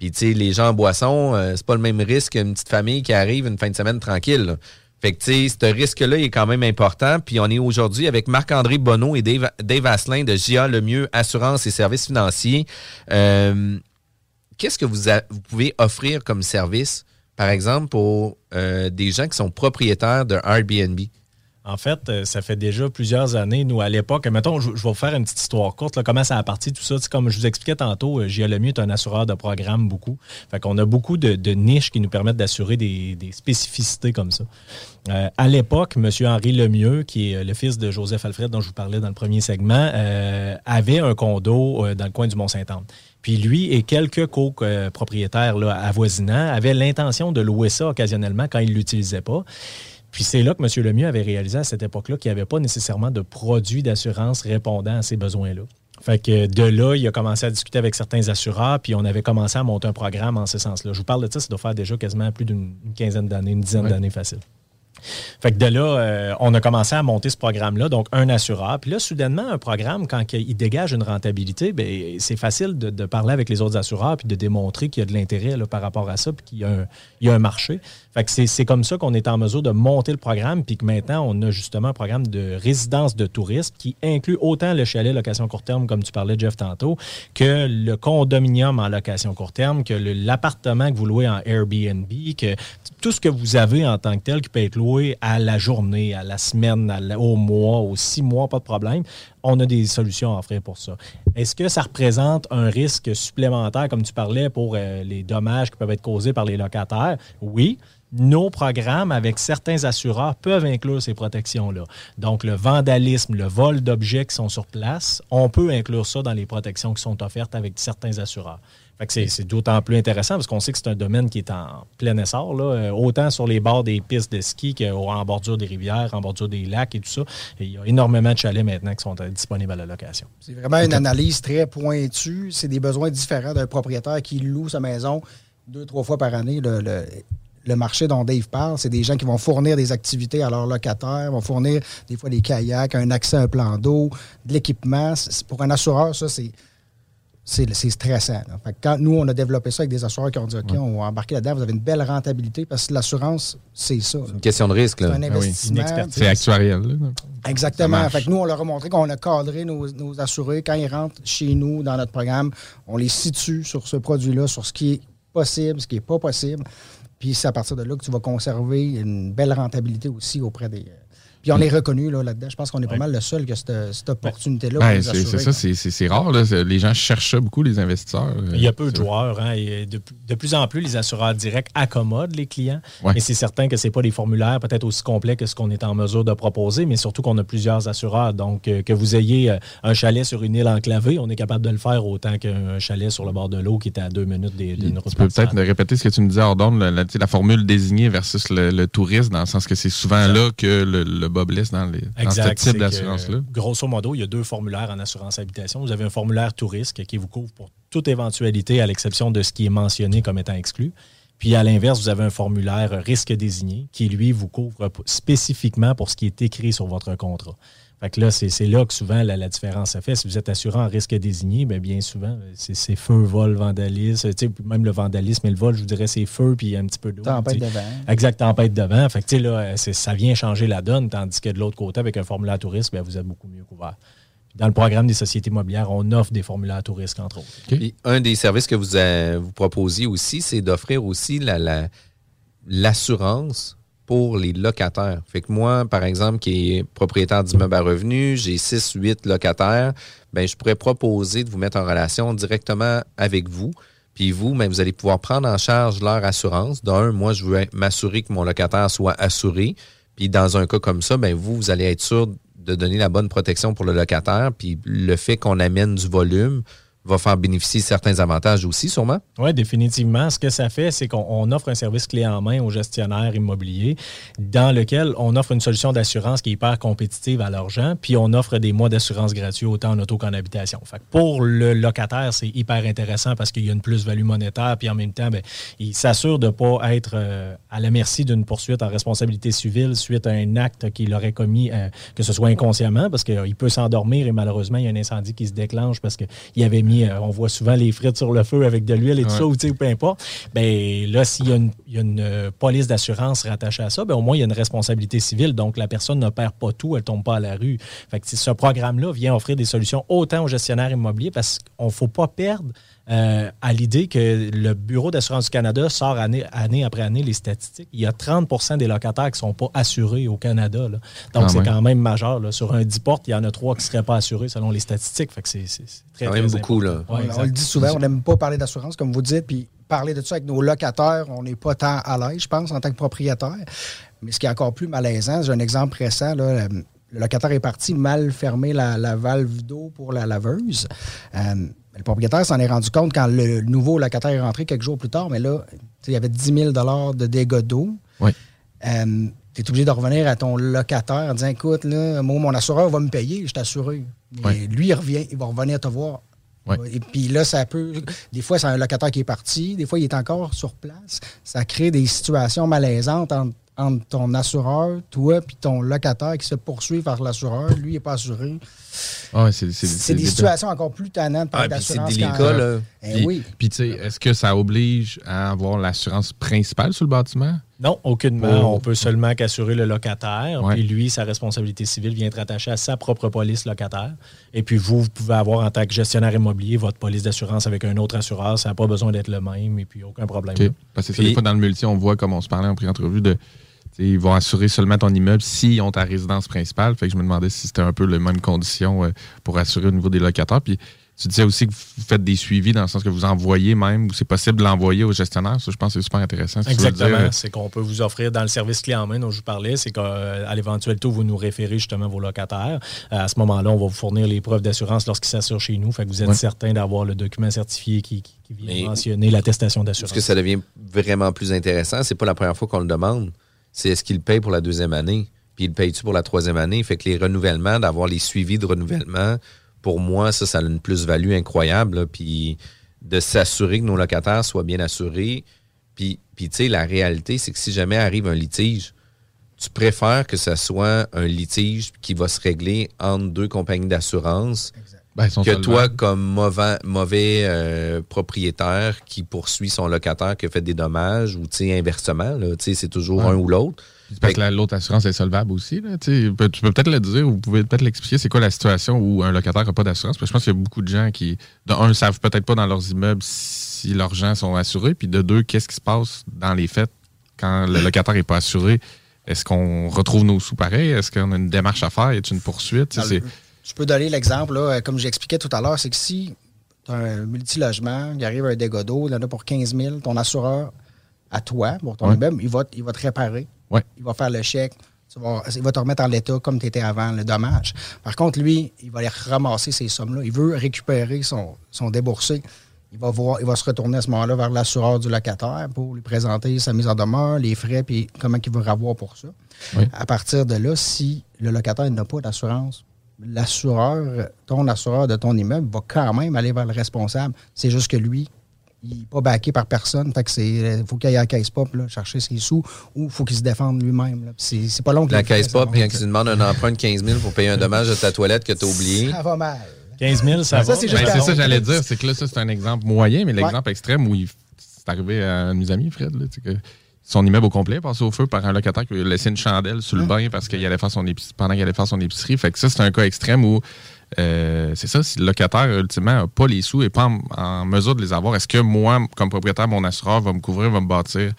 Puis, tu sais, les gens en boisson, euh, c'est pas le même risque qu'une petite famille qui arrive une fin de semaine tranquille. Fait ce risque-là est quand même important. Puis, on est aujourd'hui avec Marc-André Bonneau et Dave, Asselin de JA Lemieux Assurance et Services financiers. Euh, Qu'est-ce que vous, pouvez offrir comme service, par exemple, pour euh, des gens qui sont propriétaires d'un Airbnb? En fait, euh, ça fait déjà plusieurs années, nous, à l'époque, mettons, je, je vais vous faire une petite histoire courte, comment ça a parti, tout ça. Comme je vous expliquais tantôt, euh, J.A. Lemieux est un assureur de programme beaucoup. Fait qu'on a beaucoup de, niches qui nous permettent d'assurer des, spécificités comme ça. Euh, à l'époque, M. Henri Lemieux, qui est euh, le fils de Joseph Alfred, dont je vous parlais dans le premier segment, euh, avait un condo euh, dans le coin du Mont-Saint-Anne. Puis lui et quelques copropriétaires là, avoisinants avaient l'intention de louer ça occasionnellement quand ils ne l'utilisaient pas. Puis c'est là que M. Lemieux avait réalisé à cette époque-là qu'il n'y avait pas nécessairement de produits d'assurance répondant à ces besoins-là. Fait que de là, il a commencé à discuter avec certains assureurs, puis on avait commencé à monter un programme en ce sens-là. Je vous parle de ça, ça doit faire déjà quasiment plus d'une une quinzaine d'années, une dizaine Ouais. d'années facile. Fait que de là, euh, on a commencé à monter ce programme-là, donc un assureur. Puis là, soudainement, un programme, quand il dégage une rentabilité, ben, c'est facile de, de parler avec les autres assureurs puis de démontrer qu'il y a de l'intérêt par rapport à ça puis qu'il y a un marché. C'est comme ça qu'on est en mesure de monter le programme puis que maintenant, on a justement un programme de résidence de tourisme qui inclut autant le chalet location court terme, comme tu parlais, Jeff, tantôt, que le condominium en location court terme, que l'appartement que vous louez en Airbnb, que tout ce que vous avez en tant que tel qui peut être loué à la journée, à la semaine, au mois, aux six mois, pas de problème. On a des solutions à offrir pour ça. Est-ce que ça représente un risque supplémentaire, comme tu parlais, pour euh, les dommages qui peuvent être causés par les locataires? Oui. Nos programmes avec certains assureurs peuvent inclure ces protections-là. Donc, le vandalisme, le vol d'objets qui sont sur place, on peut inclure ça dans les protections qui sont offertes avec certains assureurs. C'est- d'autant plus intéressant parce qu'on sait que c'est un domaine qui est en plein essor, là, euh, autant sur les bords des pistes de ski qu'en bordure des rivières, en bordure des lacs et tout ça. Il y a énormément de chalets maintenant qui sont euh, disponibles à la location. C'est vraiment une analyse très pointue. C'est des besoins différents d'un propriétaire qui loue sa maison deux, trois fois par année. Le, marché dont Dave parle, c'est des gens qui vont fournir des activités à leurs locataires, vont fournir des fois des kayaks, un accès à un plan d'eau, de l'équipement. Pour un assureur, ça, c'est. C'est c'est stressant. là. Fait que quand nous, on a développé ça avec des assureurs qui ont dit OK, on va embarquer là-dedans, vous avez une belle rentabilité parce que l'assurance, c'est ça. là. Une question de risque, là. C'est un Ah oui. investissement. Une expertise. C'est actuariel. là. Exactement. Fait que nous, on leur a montré qu'on a cadré nos, nos assurés. Quand ils rentrent chez nous, dans notre programme, on les situe sur ce produit-là, sur ce qui est possible, ce qui n'est pas possible. Puis c'est à partir de là que tu vas conserver une belle rentabilité aussi auprès des, Puis on est reconnu là, là-dedans. Je pense qu'on est pas mal le seul qui a cette, cette opportunité-là. Ben, c'est assurer. c'est ça, c'est- rare. là. Les gens cherchent ça beaucoup, les investisseurs. Il y a peu de joueurs. hein, et de, de plus en plus, les assureurs directs accommodent les clients. Ouais. Mais c'est certain que ce pas des formulaires peut-être aussi complets que ce qu'on est en mesure de proposer, mais surtout qu'on a plusieurs assureurs. Donc, euh, que vous ayez euh, un chalet sur une île enclavée, on est capable de le faire autant qu'un chalet sur le bord de l'eau qui est à deux minutes des- d'une route Tu peux principale. peut-être répéter ce que tu me disais, Ordonne, la, la, formule désignée versus le, le touriste, dans le sens que c'est souvent là que le, le dans, les, dans ce type d'assurance-là. Grosso modo, il y a deux formulaires en assurance habitation. Vous avez un formulaire tout risque qui vous couvre pour toute éventualité, à l'exception de ce qui est mentionné comme étant exclu. Puis à l'inverse, vous avez un formulaire risque désigné qui, lui, vous couvre spécifiquement pour ce qui est écrit sur votre contrat. Fait que là, c'est là que souvent la, la différence se fait. Si vous êtes assurant en risque désigné, bien, bien souvent, c'est feu, vol, vandalisme. Tu sais, même le vandalisme et le vol, je vous dirais, c'est feu puis un petit peu d'eau. Tempête de vent. Exact, tempête de vent. Fait que, tu sais, là, ça vient changer la donne, tandis que de l'autre côté, avec un formulaire touriste, bien, vous êtes beaucoup mieux couvert. Dans le programme des sociétés immobilières, on offre des formulaires touristes, entre autres. Puis un des services que vous, euh, vous proposiez aussi, c'est d'offrir aussi la- la- l'assurance pour les locataires. Fait que moi, par exemple, qui est propriétaire d'immeuble à revenus, j'ai 6, 8 locataires, ben, je pourrais proposer de vous mettre en relation directement avec vous. Puis vous, ben, vous allez pouvoir prendre en charge leur assurance. D'un, moi, je veux m'assurer que mon locataire soit assuré. Puis dans un cas comme ça, ben, vous, vous allez être sûr de donner la bonne protection pour le locataire. Puis le fait qu'on amène du volume va faire bénéficier certains avantages aussi, sûrement. Oui, définitivement. Ce que ça fait, c'est qu'on on offre un service clé en main aux gestionnaires immobiliers dans lequel on offre une solution d'assurance qui est hyper compétitive à leurs gens, puis on offre des mois d'assurance gratuits autant en auto qu'en habitation. Pour le locataire, c'est hyper intéressant parce qu'il y a une plus-value monétaire, puis en même temps, ben, il s'assure de ne pas être euh, à la merci d'une poursuite en responsabilité civile suite à un acte qu'il aurait commis, euh, que ce soit inconsciemment, parce qu'il peut s'endormir et malheureusement, il y a un incendie qui se déclenche parce qu'il avait mis, euh, on voit souvent les frites sur le feu avec de l'huile et tout Ouais. ça, ou tu sais, peu importe. Ben là, s'il y a une, il y a une, euh, police d'assurance rattachée à ça, ben au moins, il y a une responsabilité civile. Donc, la personne ne perd pas tout, elle ne tombe pas à la rue. Fait que ce programme-là vient offrir des solutions autant aux gestionnaires immobiliers parce qu'on ne faut pas perdre euh, à l'idée que le Bureau d'assurance du Canada sort année, année après année les statistiques. Il y a 30% des locataires qui ne sont pas assurés au Canada. là. Donc, c'est même. quand même majeur. là. Sur un 10 portes, il y en a trois qui ne seraient pas assurés selon les statistiques. Fait que c'est c'est- c'est très, même très beaucoup, là. Ouais, on, le dit souvent, on n'aime pas parler d'assurance, comme vous dites, puis parler de ça avec nos locataires, on n'est pas tant à l'aise, je pense, en tant que propriétaire. Mais ce qui est encore plus malaisant, j'ai un exemple récent, là, le, le locataire est parti mal fermer la, la valve d'eau pour la laveuse. Euh, le propriétaire s'en est rendu compte quand le nouveau locataire est rentré quelques jours plus tard, mais là, il y avait 10 000 de dégâts d'eau. Oui. Euh, tu es obligé de revenir à ton locataire en disant Écoute, là, moi, mon assureur va me payer, je. Mais Ouais. lui, il revient, il va revenir te voir. Ouais. Et puis là, ça peut. Des fois, c'est un locataire qui est parti, des fois, il est encore sur place. Ça crée des situations malaisantes entre, entre ton assureur, toi, puis ton locataire qui se poursuit par l'assureur. Lui, il n'est pas assuré. Ah c'est des situations encore plus tannantes par Ah, puis c'est d'assurance. délicat, quand- là. Eh Puis, oui. puis, tu sais, est-ce que ça oblige à avoir l'assurance principale sur le bâtiment? Non, aucunement. Pour- On peut seulement qu'assurer le locataire. Ouais. Puis lui, sa responsabilité civile vient être attachée à sa propre police locataire. Et puis vous, vous pouvez avoir en tant que gestionnaire immobilier votre police d'assurance avec un autre assureur. Ça n'a pas besoin d'être le même et puis aucun problème. Parce que c'est ça, des fois, dans le multi, on voit, comme on se parlait en pré-entrevue, de. Ils vont assurer seulement ton immeuble s'ils ont ta résidence principale. Fait que je me demandais si c'était un peu les mêmes conditions euh, pour assurer au niveau des locataires. Puis tu disais aussi que vous faites des suivis dans le sens que vous envoyez même, ou c'est possible de l'envoyer au gestionnaire. Ça, je pense que c'est super intéressant. si Exactement. euh, C'est qu'on peut vous offrir dans le service clé en main dont je vous parlais, c'est qu'à l'éventualité, vous nous référez justement vos locataires. Euh, À ce moment-là, on va vous fournir les preuves d'assurance lorsqu'ils s'assurent chez nous. Fait que vous êtes Ouais. certain d'avoir le document certifié qui, qui- qui vient Mais- mentionner l'attestation d'assurance. Parce que ça devient vraiment plus intéressant? C'est pas la première fois qu'on le demande. C'est est-ce qu'il paye pour la deuxième année? Puis il paye-tu pour la troisième année? Fait que les renouvellements, d'avoir les suivis de renouvellement, pour moi, ça, ça a une plus-value incroyable. Puis de s'assurer que nos locataires soient bien assurés. Puis, puis tu sais, la réalité, c'est que si jamais arrive un litige, tu préfères que ce soit un litige qui va se régler entre deux compagnies d'assurance Ben, que solvables. toi, comme mauvais, mauvais euh, propriétaire qui poursuit son locataire qui a fait des dommages ou tu sais, inversement, là, tu sais, c'est toujours Ouais. un ou l'autre. Parce que la- l'autre assurance est solvable aussi. Là, tu peux peut-être le dire ou vous pouvez peut-être l'expliquer. C'est quoi la situation où un locataire n'a pas d'assurance? Parce que je pense qu'il y a beaucoup de gens qui, de un, ne savent peut-être pas dans leurs immeubles si leurs gens sont assurés. Puis de deux, qu'est-ce qui se passe dans les faits quand le locataire n'est pas assuré? est-ce qu'on retrouve nos sous pareils? Est-ce qu'on a une démarche à faire? Y a une poursuite? C'est- Je peux donner l'exemple, là, euh, comme j'expliquais tout à l'heure, c'est que si tu as un multilogement, il arrive un dégât d'eau, il y en a pour 15 000, ton assureur, à toi, pour ton Ouais. immeuble, il va, il va te réparer. Ouais. Il va faire le chèque. tu vas- il va te remettre en l'état comme tu étais avant le dommage. Par contre, lui, il va aller ramasser ces sommes-là. Il veut récupérer son, son déboursé. Il va, voir, il va se retourner à ce moment-là vers l'assureur du locataire pour lui présenter sa mise en demeure, les frais, puis comment il veut avoir pour ça. Oui. À partir de là, si le locataire n'a pas d'assurance, l'assureur, ton assureur de ton immeuble va quand même aller vers le responsable. C'est juste que lui, il n'est pas backé par personne. Fait que c'est. Il faut qu'il aille à la caisse pop là, chercher ses sous ou il faut qu'il se défende lui-même. C'est c'est pas long que La caisse ça puis quand tu demandes un emprunt de 15 000 pour payer un dommage de ta toilette que tu as oublié. Ça va mal. 15 000, ça, Ça, va? c'est Ben, juste c'est ça, j'allais dire. C'est que là, ça, c'est un exemple moyen, mais Ouais. l'exemple extrême où il- c'est arrivé à un de mes amis, Fred, là, que son immeuble au complet est passé au feu par un locataire qui lui a laissé une chandelle sur le bain parce qu'il allait faire son épicerie, pendant qu'il allait faire son épicerie. Fait que ça, c'est un cas extrême où euh, c'est ça, si le locataire, ultimement, n'a pas les sous et pas en, en mesure de les avoir, est-ce que moi, comme propriétaire, mon assureur va me couvrir, va me bâtir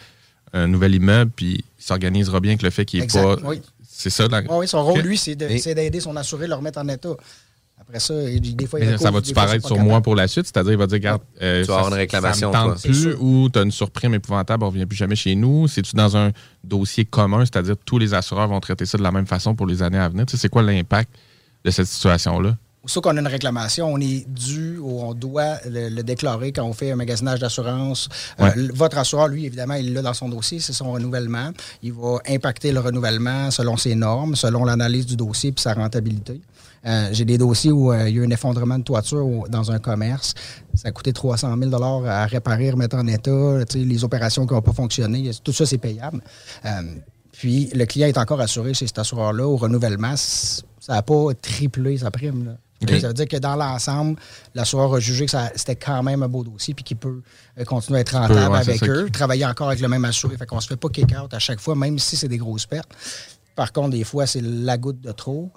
un nouvel immeuble, puis il s'organisera bien que le fait qu'il n'est pas. oui. C'est ça, la- oui, son rôle, lui, c'est d'aider son assuré, le remettre en état. Après ça, il- des fois, il ça des va-tu paraître sur moi pour la suite? C'est-à-dire, il va dire, regarde, euh, Tu vas avoir ça- une réclamation, Ça me tente toi. plus, ou tu as une surprime épouvantable, on ne revient plus jamais chez nous. C'est-tu dans un dossier commun, c'est-à-dire tous les assureurs vont traiter ça de la même façon pour les années à venir? Tu sais, c'est quoi l'impact de cette situation-là? Aussitôt qu'on a une réclamation, on est dû ou on doit le, le déclarer quand on fait un magasinage d'assurance. Euh, Ouais. votre assureur, lui, évidemment, il l'a dans son dossier, c'est son renouvellement. Il va impacter le renouvellement selon ses normes, selon l'analyse du dossier puis sa rentabilité. Euh, J'ai des dossiers où euh, il y a eu un effondrement de toiture au- dans un commerce. Ça a coûté 300 000 à réparer, remettre en état, les opérations qui n'ont pas fonctionné. Tout ça, c'est payable. Euh, puis le client est encore assuré chez cet assureur-là au renouvellement. Ça n'a pas triplé sa prime. là. Ça veut dire que dans l'ensemble, l'assureur a jugé que c'était quand même un beau dossier puis qu'il peut continuer à être rentable ouais, avec eux, qui- travailler encore avec le même assuré. Fait qu'on se fait pas kick-out à chaque fois, même si c'est des grosses pertes. Par contre, des fois, c'est la goutte de trop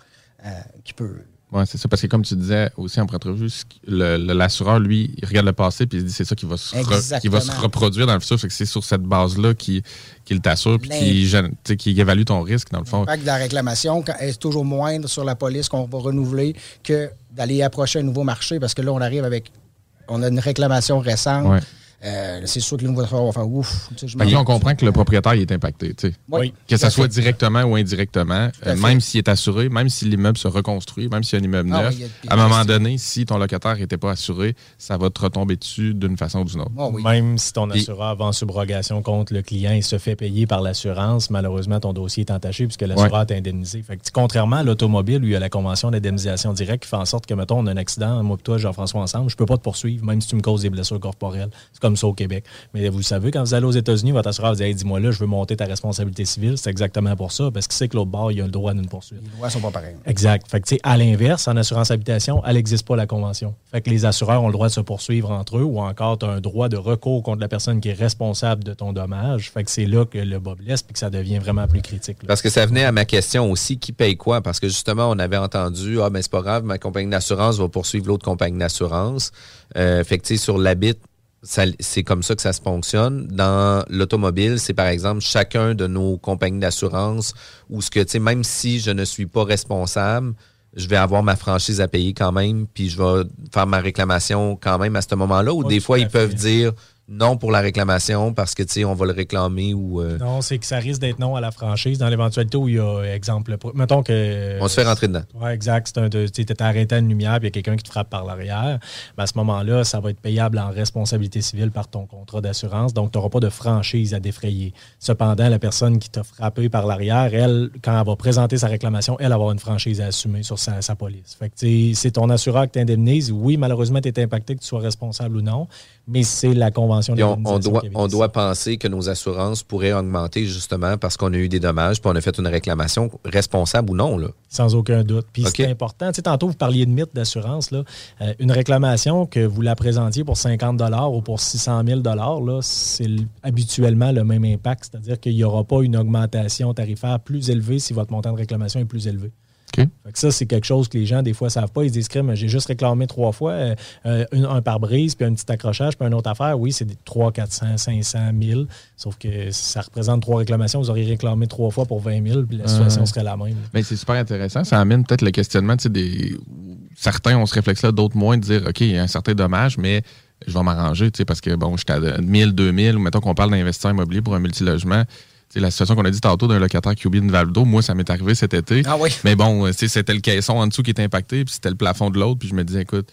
euh, qui peut. Oui, c'est ça. Parce que comme tu disais aussi en entrevue, ce qui- le- le- l'assureur, lui, il regarde le passé puis il se dit c'est ça qui va se, re- qui va se reproduire dans le futur. Fait que c'est sur cette base-là qu'il t'assure puis qu'il évalue ton risque, dans le fond. L'impact de la réclamation est toujours moindre sur la police qu'on va renouveler que d'aller approcher un nouveau marché parce que là, on arrive avec. On a une réclamation récente. Ouais. Euh, c'est sûr que le nouveau assureur va faire ouf. Fait on comprend que le propriétaire est impacté. Oui. Que ça soit directement ou indirectement, euh, même s'il est assuré, même si l'immeuble se reconstruit, même s'il y a un immeuble Ah neuf, oui, a- à un moment donné, si ton locataire n'était pas assuré, ça va te retomber dessus d'une façon ou d'une autre. Ah Même si ton assureur va en subrogation contre le client et se fait payer par l'assurance, malheureusement, ton dossier est entaché puisque l'assureur t'a indemnisé. Fait que, contrairement à l'automobile, où il y a la convention d'indemnisation directe qui fait en sorte que, mettons, on a un accident, moi et toi, Jean-François, ensemble, je peux pas te poursuivre, même si tu me causes des blessures corporelles. C'est comme ça au Québec. Mais vous le savez, quand vous allez aux États-Unis, votre assureur vous dit Hey, dis-moi là, je veux monter ta responsabilité civile. C'est exactement pour ça, parce qu'il sait que l'autre bord, il a le droit d'une poursuite. Les lois sont pas pareilles. Exact. Fait que, tu sais, à l'inverse, en assurance habitation, elle n'existe pas la convention. Fait que les assureurs ont le droit de se poursuivre entre eux ou encore tu as un droit de recours contre la personne qui est responsable de ton dommage. Fait que c'est là que le bas blesse puis que ça devient vraiment plus critique. là. Parce que ça venait à ma question aussi, qui paye quoi? Parce que justement, on avait entendu, ah ben c'est pas grave, ma compagnie d'assurance va poursuivre l'autre compagnie d'assurance. Euh, fait que tu sais, sur l'habit, c'est comme ça que ça se fonctionne. Dans l'automobile, c'est par exemple chacun de nos compagnies d'assurance où ce que, tu sais, même si je ne suis pas responsable, je vais avoir ma franchise à payer quand même, puis je vais faire ma réclamation quand même à ce moment-là, ou des fois, ils peuvent dire non pour la réclamation parce que, tu sais, on va le réclamer ou... euh, Non, c'est que ça risque d'être non à la franchise dans l'éventualité où il y a, exemple, le- mettons que. on se fait rentrer dedans. Oui, exact. Tu étais arrêté à une lumière puis il y a quelqu'un qui te frappe par l'arrière. Ben, à ce moment-là, ça va être payable en responsabilité civile par ton contrat d'assurance. Donc, tu n'auras pas de franchise à défrayer. Cependant, la personne qui t'a frappé par l'arrière, elle, quand elle va présenter sa réclamation, elle va avoir une franchise à assumer sur sa, sa police. Fait que, c'est ton assureur qui t'indemnise. Oui, malheureusement, tu es impacté que tu sois responsable ou non, mais c'est la convention Puis on, on doit, on penser que nos assurances pourraient augmenter justement parce qu'on a eu des dommages, puis on a fait une réclamation responsable ou non. Là. Sans aucun doute. Puis c'est important. Tu sais, tantôt, vous parliez de mythe d'assurance. là. Euh, une réclamation que vous la présentiez pour 50 ou pour 600 000 là, c'est habituellement le même impact. C'est-à-dire qu'il n'y aura pas une augmentation tarifaire plus élevée si votre montant de réclamation est plus élevé. Fait que ça, c'est quelque chose que les gens, des fois, ne savent pas. Ils disent, Crème, j'ai juste réclamé trois fois, euh, euh, un, un pare-brise, puis un petit accrochage, puis une autre affaire. Oui, c'est des 3, 400, 500, 1000. Sauf que ça représente trois réclamations. Vous auriez réclamé trois fois pour 20 000, puis la situation serait la même. Mais c'est super intéressant. Ça amène peut-être le questionnement, des... Certains ont ce réflexe-là, d'autres moins, de dire, OK, il y a un certain dommage, mais je vais m'arranger, tu sais, parce que, bon, j'étais à 1000, 2000, ou mettons qu'on parle d'investisseur immobilier pour un multilogement. C'est la situation qu'on a dit tantôt d'un locataire qui oublie une valve d'eau, moi, ça m'est arrivé cet été. Ah oui. Mais bon, sais, c'était le caisson en dessous qui était impacté, puis c'était le plafond de l'autre, puis je me disais, écoute,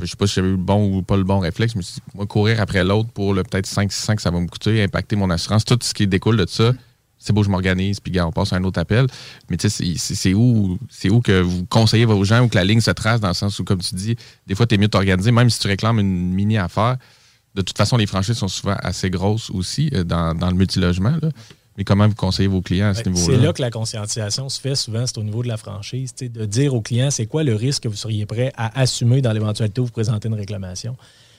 je sais pas si j'avais eu le bon ou pas le bon réflexe, mais moi, courir après l'autre pour le peut-être 5 600 que ça va me coûter, impacter mon assurance, tout ce qui découle de ça, c'est beau, je m'organise, puis on passe à un autre appel. Mais tu sais, c'est- où, où que vous conseillez vos gens ou que la ligne se trace dans le sens où, comme tu dis, des fois, tu es mieux t'organiser, même si tu réclames une mini affaire. De toute façon, les franchises sont souvent assez grosses aussi euh, dans, dans le multilogement. là. Mais comment vous conseillez vos clients à ce niveau-là? C'est là que la conscientisation se fait souvent, c'est au niveau de la franchise, de dire aux clients c'est quoi le risque que vous seriez prêt à assumer dans l'éventualité où vous présentez une réclamation?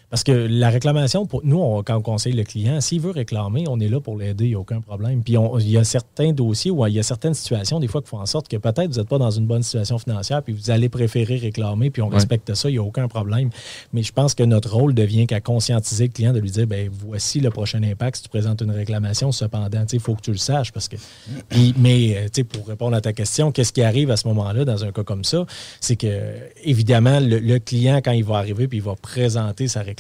Parce que la réclamation, pour nous, on- quand on conseille le client, s'il veut réclamer, on est là pour l'aider, il n'y a aucun problème. Puis on- il y a certains dossiers où il y a certaines situations, des fois, qui font en sorte que peut-être vous n'êtes pas dans une bonne situation financière, puis vous allez préférer réclamer, puis on Ouais. respecte ça, il n'y a aucun problème. Mais je pense que notre rôle devient qu'à conscientiser le client, de lui dire, ben voici le prochain impact si tu présentes une réclamation. Cependant, il faut que tu le saches parce que. Puis- mais euh, pour répondre à ta question, qu'est-ce qui arrive à ce moment-là dans un cas comme ça, c'est que évidemment le, le client quand il va arriver puis il va présenter sa réclamation,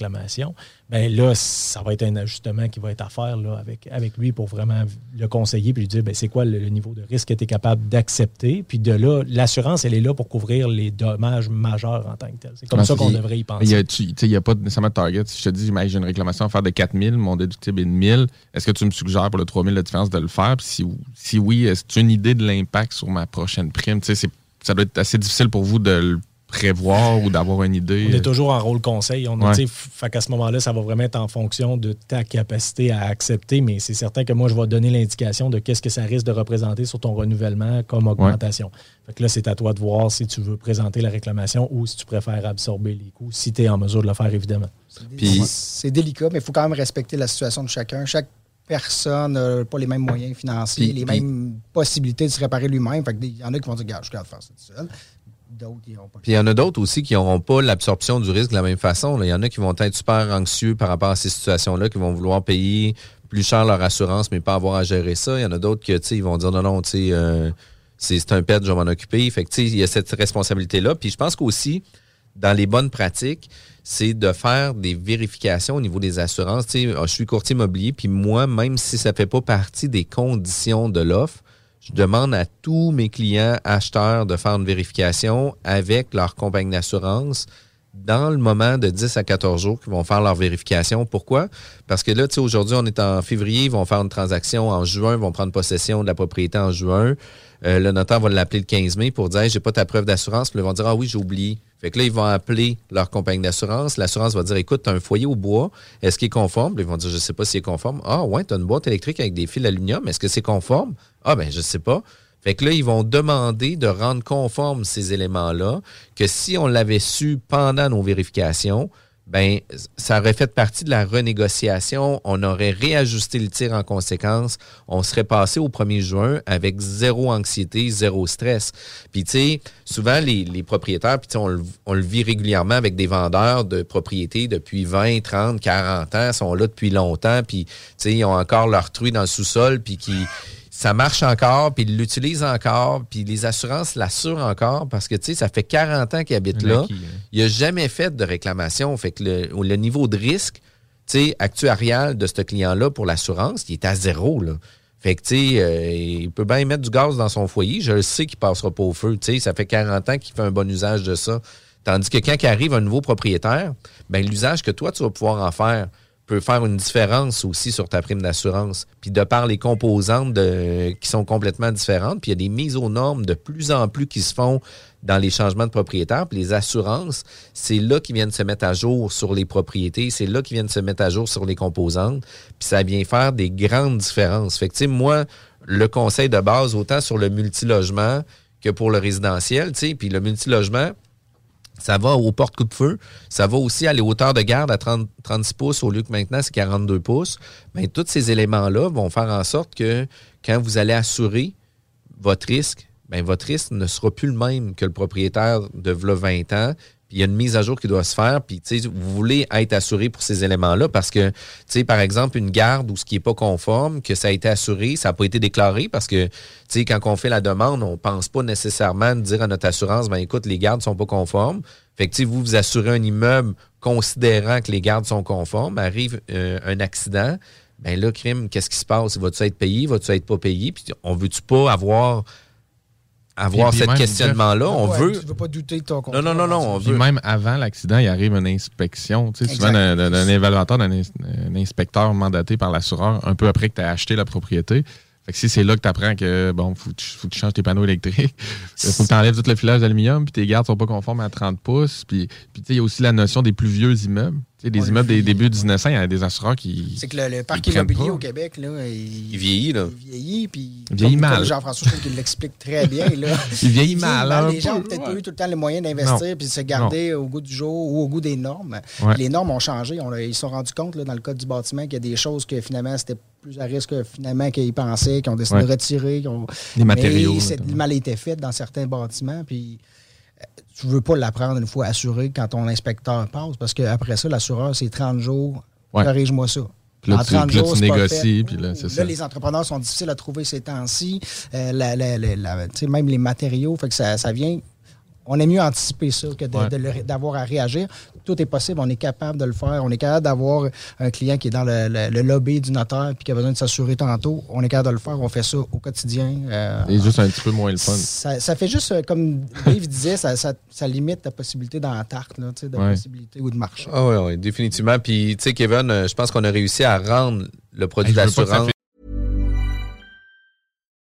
ben là ça va être un ajustement qui va être à faire là, avec avec lui pour vraiment le conseiller puis lui dire ben c'est quoi le, le niveau de risque que tu es capable d'accepter? Puis de là l'assurance elle est là pour couvrir les dommages majeurs en tant que tel. C'est comme ça qu'on devrait y Il penser. n'y a, il a pas nécessairement de target. Si je te dis, j'ai une réclamation à faire de 4000, mon déductible est de 1000, est-ce que tu me suggères pour le 3000 de différence de le faire? Puis si, si oui, est-ce que tu as une idée de l'impact sur ma prochaine prime? C'est- ça doit être assez difficile pour vous de le prévoir ou d'avoir une idée. On est toujours en rôle conseil. On a, Ouais. tu sais, fait qu'à ce moment-là, ça va vraiment être en fonction de ta capacité à accepter, mais c'est certain que moi, je vais donner l'indication de qu'est-ce que ça risque de représenter sur ton renouvellement comme augmentation. Fait que là, c'est à toi de voir si tu veux présenter la réclamation ou si tu préfères absorber les coûts, si tu es en mesure de le faire, évidemment. Puis- C'est délicat, mais il faut quand même respecter la situation de chacun. Chaque personne n'a pas les mêmes moyens financiers, Puis- les puis- mêmes possibilités de se réparer lui-même. Fait Il y en a qui vont dire, regarde, je suis capable de faire ça tout seul. Puis il y en a d'autres aussi qui n'auront pas l'absorption du risque de la même façon. Il y en a qui vont être super anxieux par rapport à ces situations-là, qui vont vouloir payer plus cher leur assurance, mais pas avoir à gérer ça. Il y en a d'autres qui, ils vont dire non, non, euh, c'est un pet, je vais m'en occuper. Il y a cette responsabilité-là. Puis je pense qu'aussi, dans les bonnes pratiques, c'est de faire des vérifications au niveau des assurances. Ah, je suis courtier immobilier, puis moi, même si ça fait pas partie des conditions de l'offre, je demande à tous mes clients acheteurs de faire une vérification avec leur compagnie d'assurance dans le moment de 10 à 14 jours qu'ils vont faire leur vérification. Pourquoi? Parce que là, tu aujourd'hui, on est en février, ils vont faire une transaction en juin, ils vont prendre possession de la propriété en juin. Euh, le notaire va l'appeler le 15 mai pour dire Hey, j'ai pas ta preuve d'assurance. Ils vont dire Ah oui, j'ai oublié. Fait que là, ils vont appeler leur compagnie d'assurance. L'assurance va dire Écoute, tu as un foyer au bois, est-ce qu'il est conforme? Ils vont dire Je sais pas s'il est conforme. Ah ouais, tu as une boîte électrique avec des fils d'aluminium, est-ce que c'est conforme? Ah ben, je sais pas. Fait que là, ils vont demander de rendre conforme ces éléments-là, que si on l'avait su pendant nos vérifications, ben ça aurait fait partie de la renégociation, on aurait réajusté le tir en conséquence, on serait passé au 1er juin avec zéro anxiété, zéro stress. Puis tu sais, souvent les, propriétaires, puis on, le- on le vit régulièrement avec des vendeurs de propriétés depuis 20, 30, 40 ans, sont là depuis longtemps, puis tu sais, ils ont encore leur truie dans le sous-sol, puis qui ça marche encore, puis ils l'utilisent encore, puis les assurances l'assurent encore parce que, tu sais, ça fait 40 ans qu'ils habitent Un là. acquis, hein. Il n'a jamais fait de réclamation. Fait que le, le niveau de risque, tu sais, actuarial de ce client-là pour l'assurance, il est à zéro, là. Fait que, tu sais, euh, il peut bien mettre du gaz dans son foyer. Je le sais qu'il passera pas au feu. Tu sais, ça fait 40 ans qu'il fait un bon usage de ça. Tandis que quand il arrive un nouveau propriétaire, ben l'usage que toi, tu vas pouvoir en faire peut faire une différence aussi sur ta prime d'assurance. Puis de par les composantes qui sont complètement différentes, puis il y a des mises aux normes de plus en plus qui se font dans les changements de propriétaires. Puis les assurances, c'est là qu'ils viennent se mettre à jour sur les propriétés, c'est là qu'ils viennent se mettre à jour sur les composantes. Puis ça vient faire des grandes différences. Fait que, moi, le conseil de base, autant sur le multilogement que pour le résidentiel, tu sais, puis le multilogement, ça va aux portes coup de feu. Ça va aussi à les hauteurs de garde à 30, 36 pouces au lieu que maintenant c'est 42 pouces. Tous ces éléments-là vont faire en sorte que quand vous allez assurer votre risque, ben, votre risque ne sera plus le même que le propriétaire de v'là 20 ans. Puis il y a une mise à jour qui doit se faire. Puis vous voulez être assuré pour ces éléments-là parce que, par exemple, une garde ou ce qui n'est pas conforme, que ça a été assuré, ça n'a pas été déclaré parce que, quand on fait la demande, on ne pense pas nécessairement dire à notre assurance, ben écoute, les gardes ne sont pas conformes. Fait que, vous, vous assurez un immeuble considérant que les gardes sont conformes, arrive euh, un accident, ben là, crime, qu'est-ce qui se passe? Va-tu être payé? Va-tu être pas payé? Puis on veut-tu pas avoir avoir ce même, questionnement-là? On Ouais, veut. Tu ne veux pas douter de ton Non, contrat. non, non, non. On veut. même avant l'accident, il arrive une inspection. Tu sais, souvent, d'un évaluateur, d'un ins- un inspecteur mandaté par l'assureur, un peu après que tu as acheté la propriété. Fait que si c'est là que tu apprends que, bon, faut, que tu- faut que tu changes tes panneaux électriques, faut que tu enlèves tout le filage d'aluminium, puis tes gardes sont pas conformes à 30 pouces. Puis, puis tu sais, il y a aussi la notion des plus vieux immeubles. Tu sais, des Ouais, immeubles le des débuts du 1900, il y a des assureurs qui. C'est que le, le parc immobilier pas. au Québec, là, il, Il vieillit, là. il vieillit. Puis, Il vieillit comme- mal. Jean-François, je trouve qu'il l'explique très bien. Là. Il vieillit mal, un Les gens ont peut-être ouais. pas eu tout le temps les moyens d'investir puis de se garder au goût du jour ou au goût des normes. Ouais. Les normes ont changé. On ils se sont rendus compte là, dans le code du bâtiment qu'il y a des choses que finalement c'était plus à risque que finalement qu'ils pensaient, qu'ils ont décidé Ouais. de retirer. qu'ils ont- Les matériaux, Mais mal été fait dans certains bâtiments. Puis euh, tu veux pas l'apprendre une fois assuré quand ton inspecteur passe parce qu'après ça, l'assureur, c'est 30 jours. Ouais. Corrige-moi ça. Puis là, En tu, puis là, tu négocies, puis là, ça. les entrepreneurs sont difficiles à trouver ces temps-ci. Euh, la- la- la- même les matériaux, fait que ça, ça vient. On aime mieux anticiper ça que Ouais. d'avoir à réagir. Tout est possible, on est capable de le faire. On est capable d'avoir un client qui est dans le, le- le lobby du notaire puis qui a besoin de s'assurer tantôt. On est capable de le faire. On fait ça au quotidien. Euh, Et juste un petit peu moins le fun. ça, ça fait juste, euh, comme Dave disait, ça, ça- ça limite ta possibilité dans la tarte, là, tu sais, de Ouais. possibilité ou de marché. Ah oui, oui, définitivement. Puis, tu sais, Kevin, euh, je pense qu'on a réussi à rendre le produit Hey, d'assurance.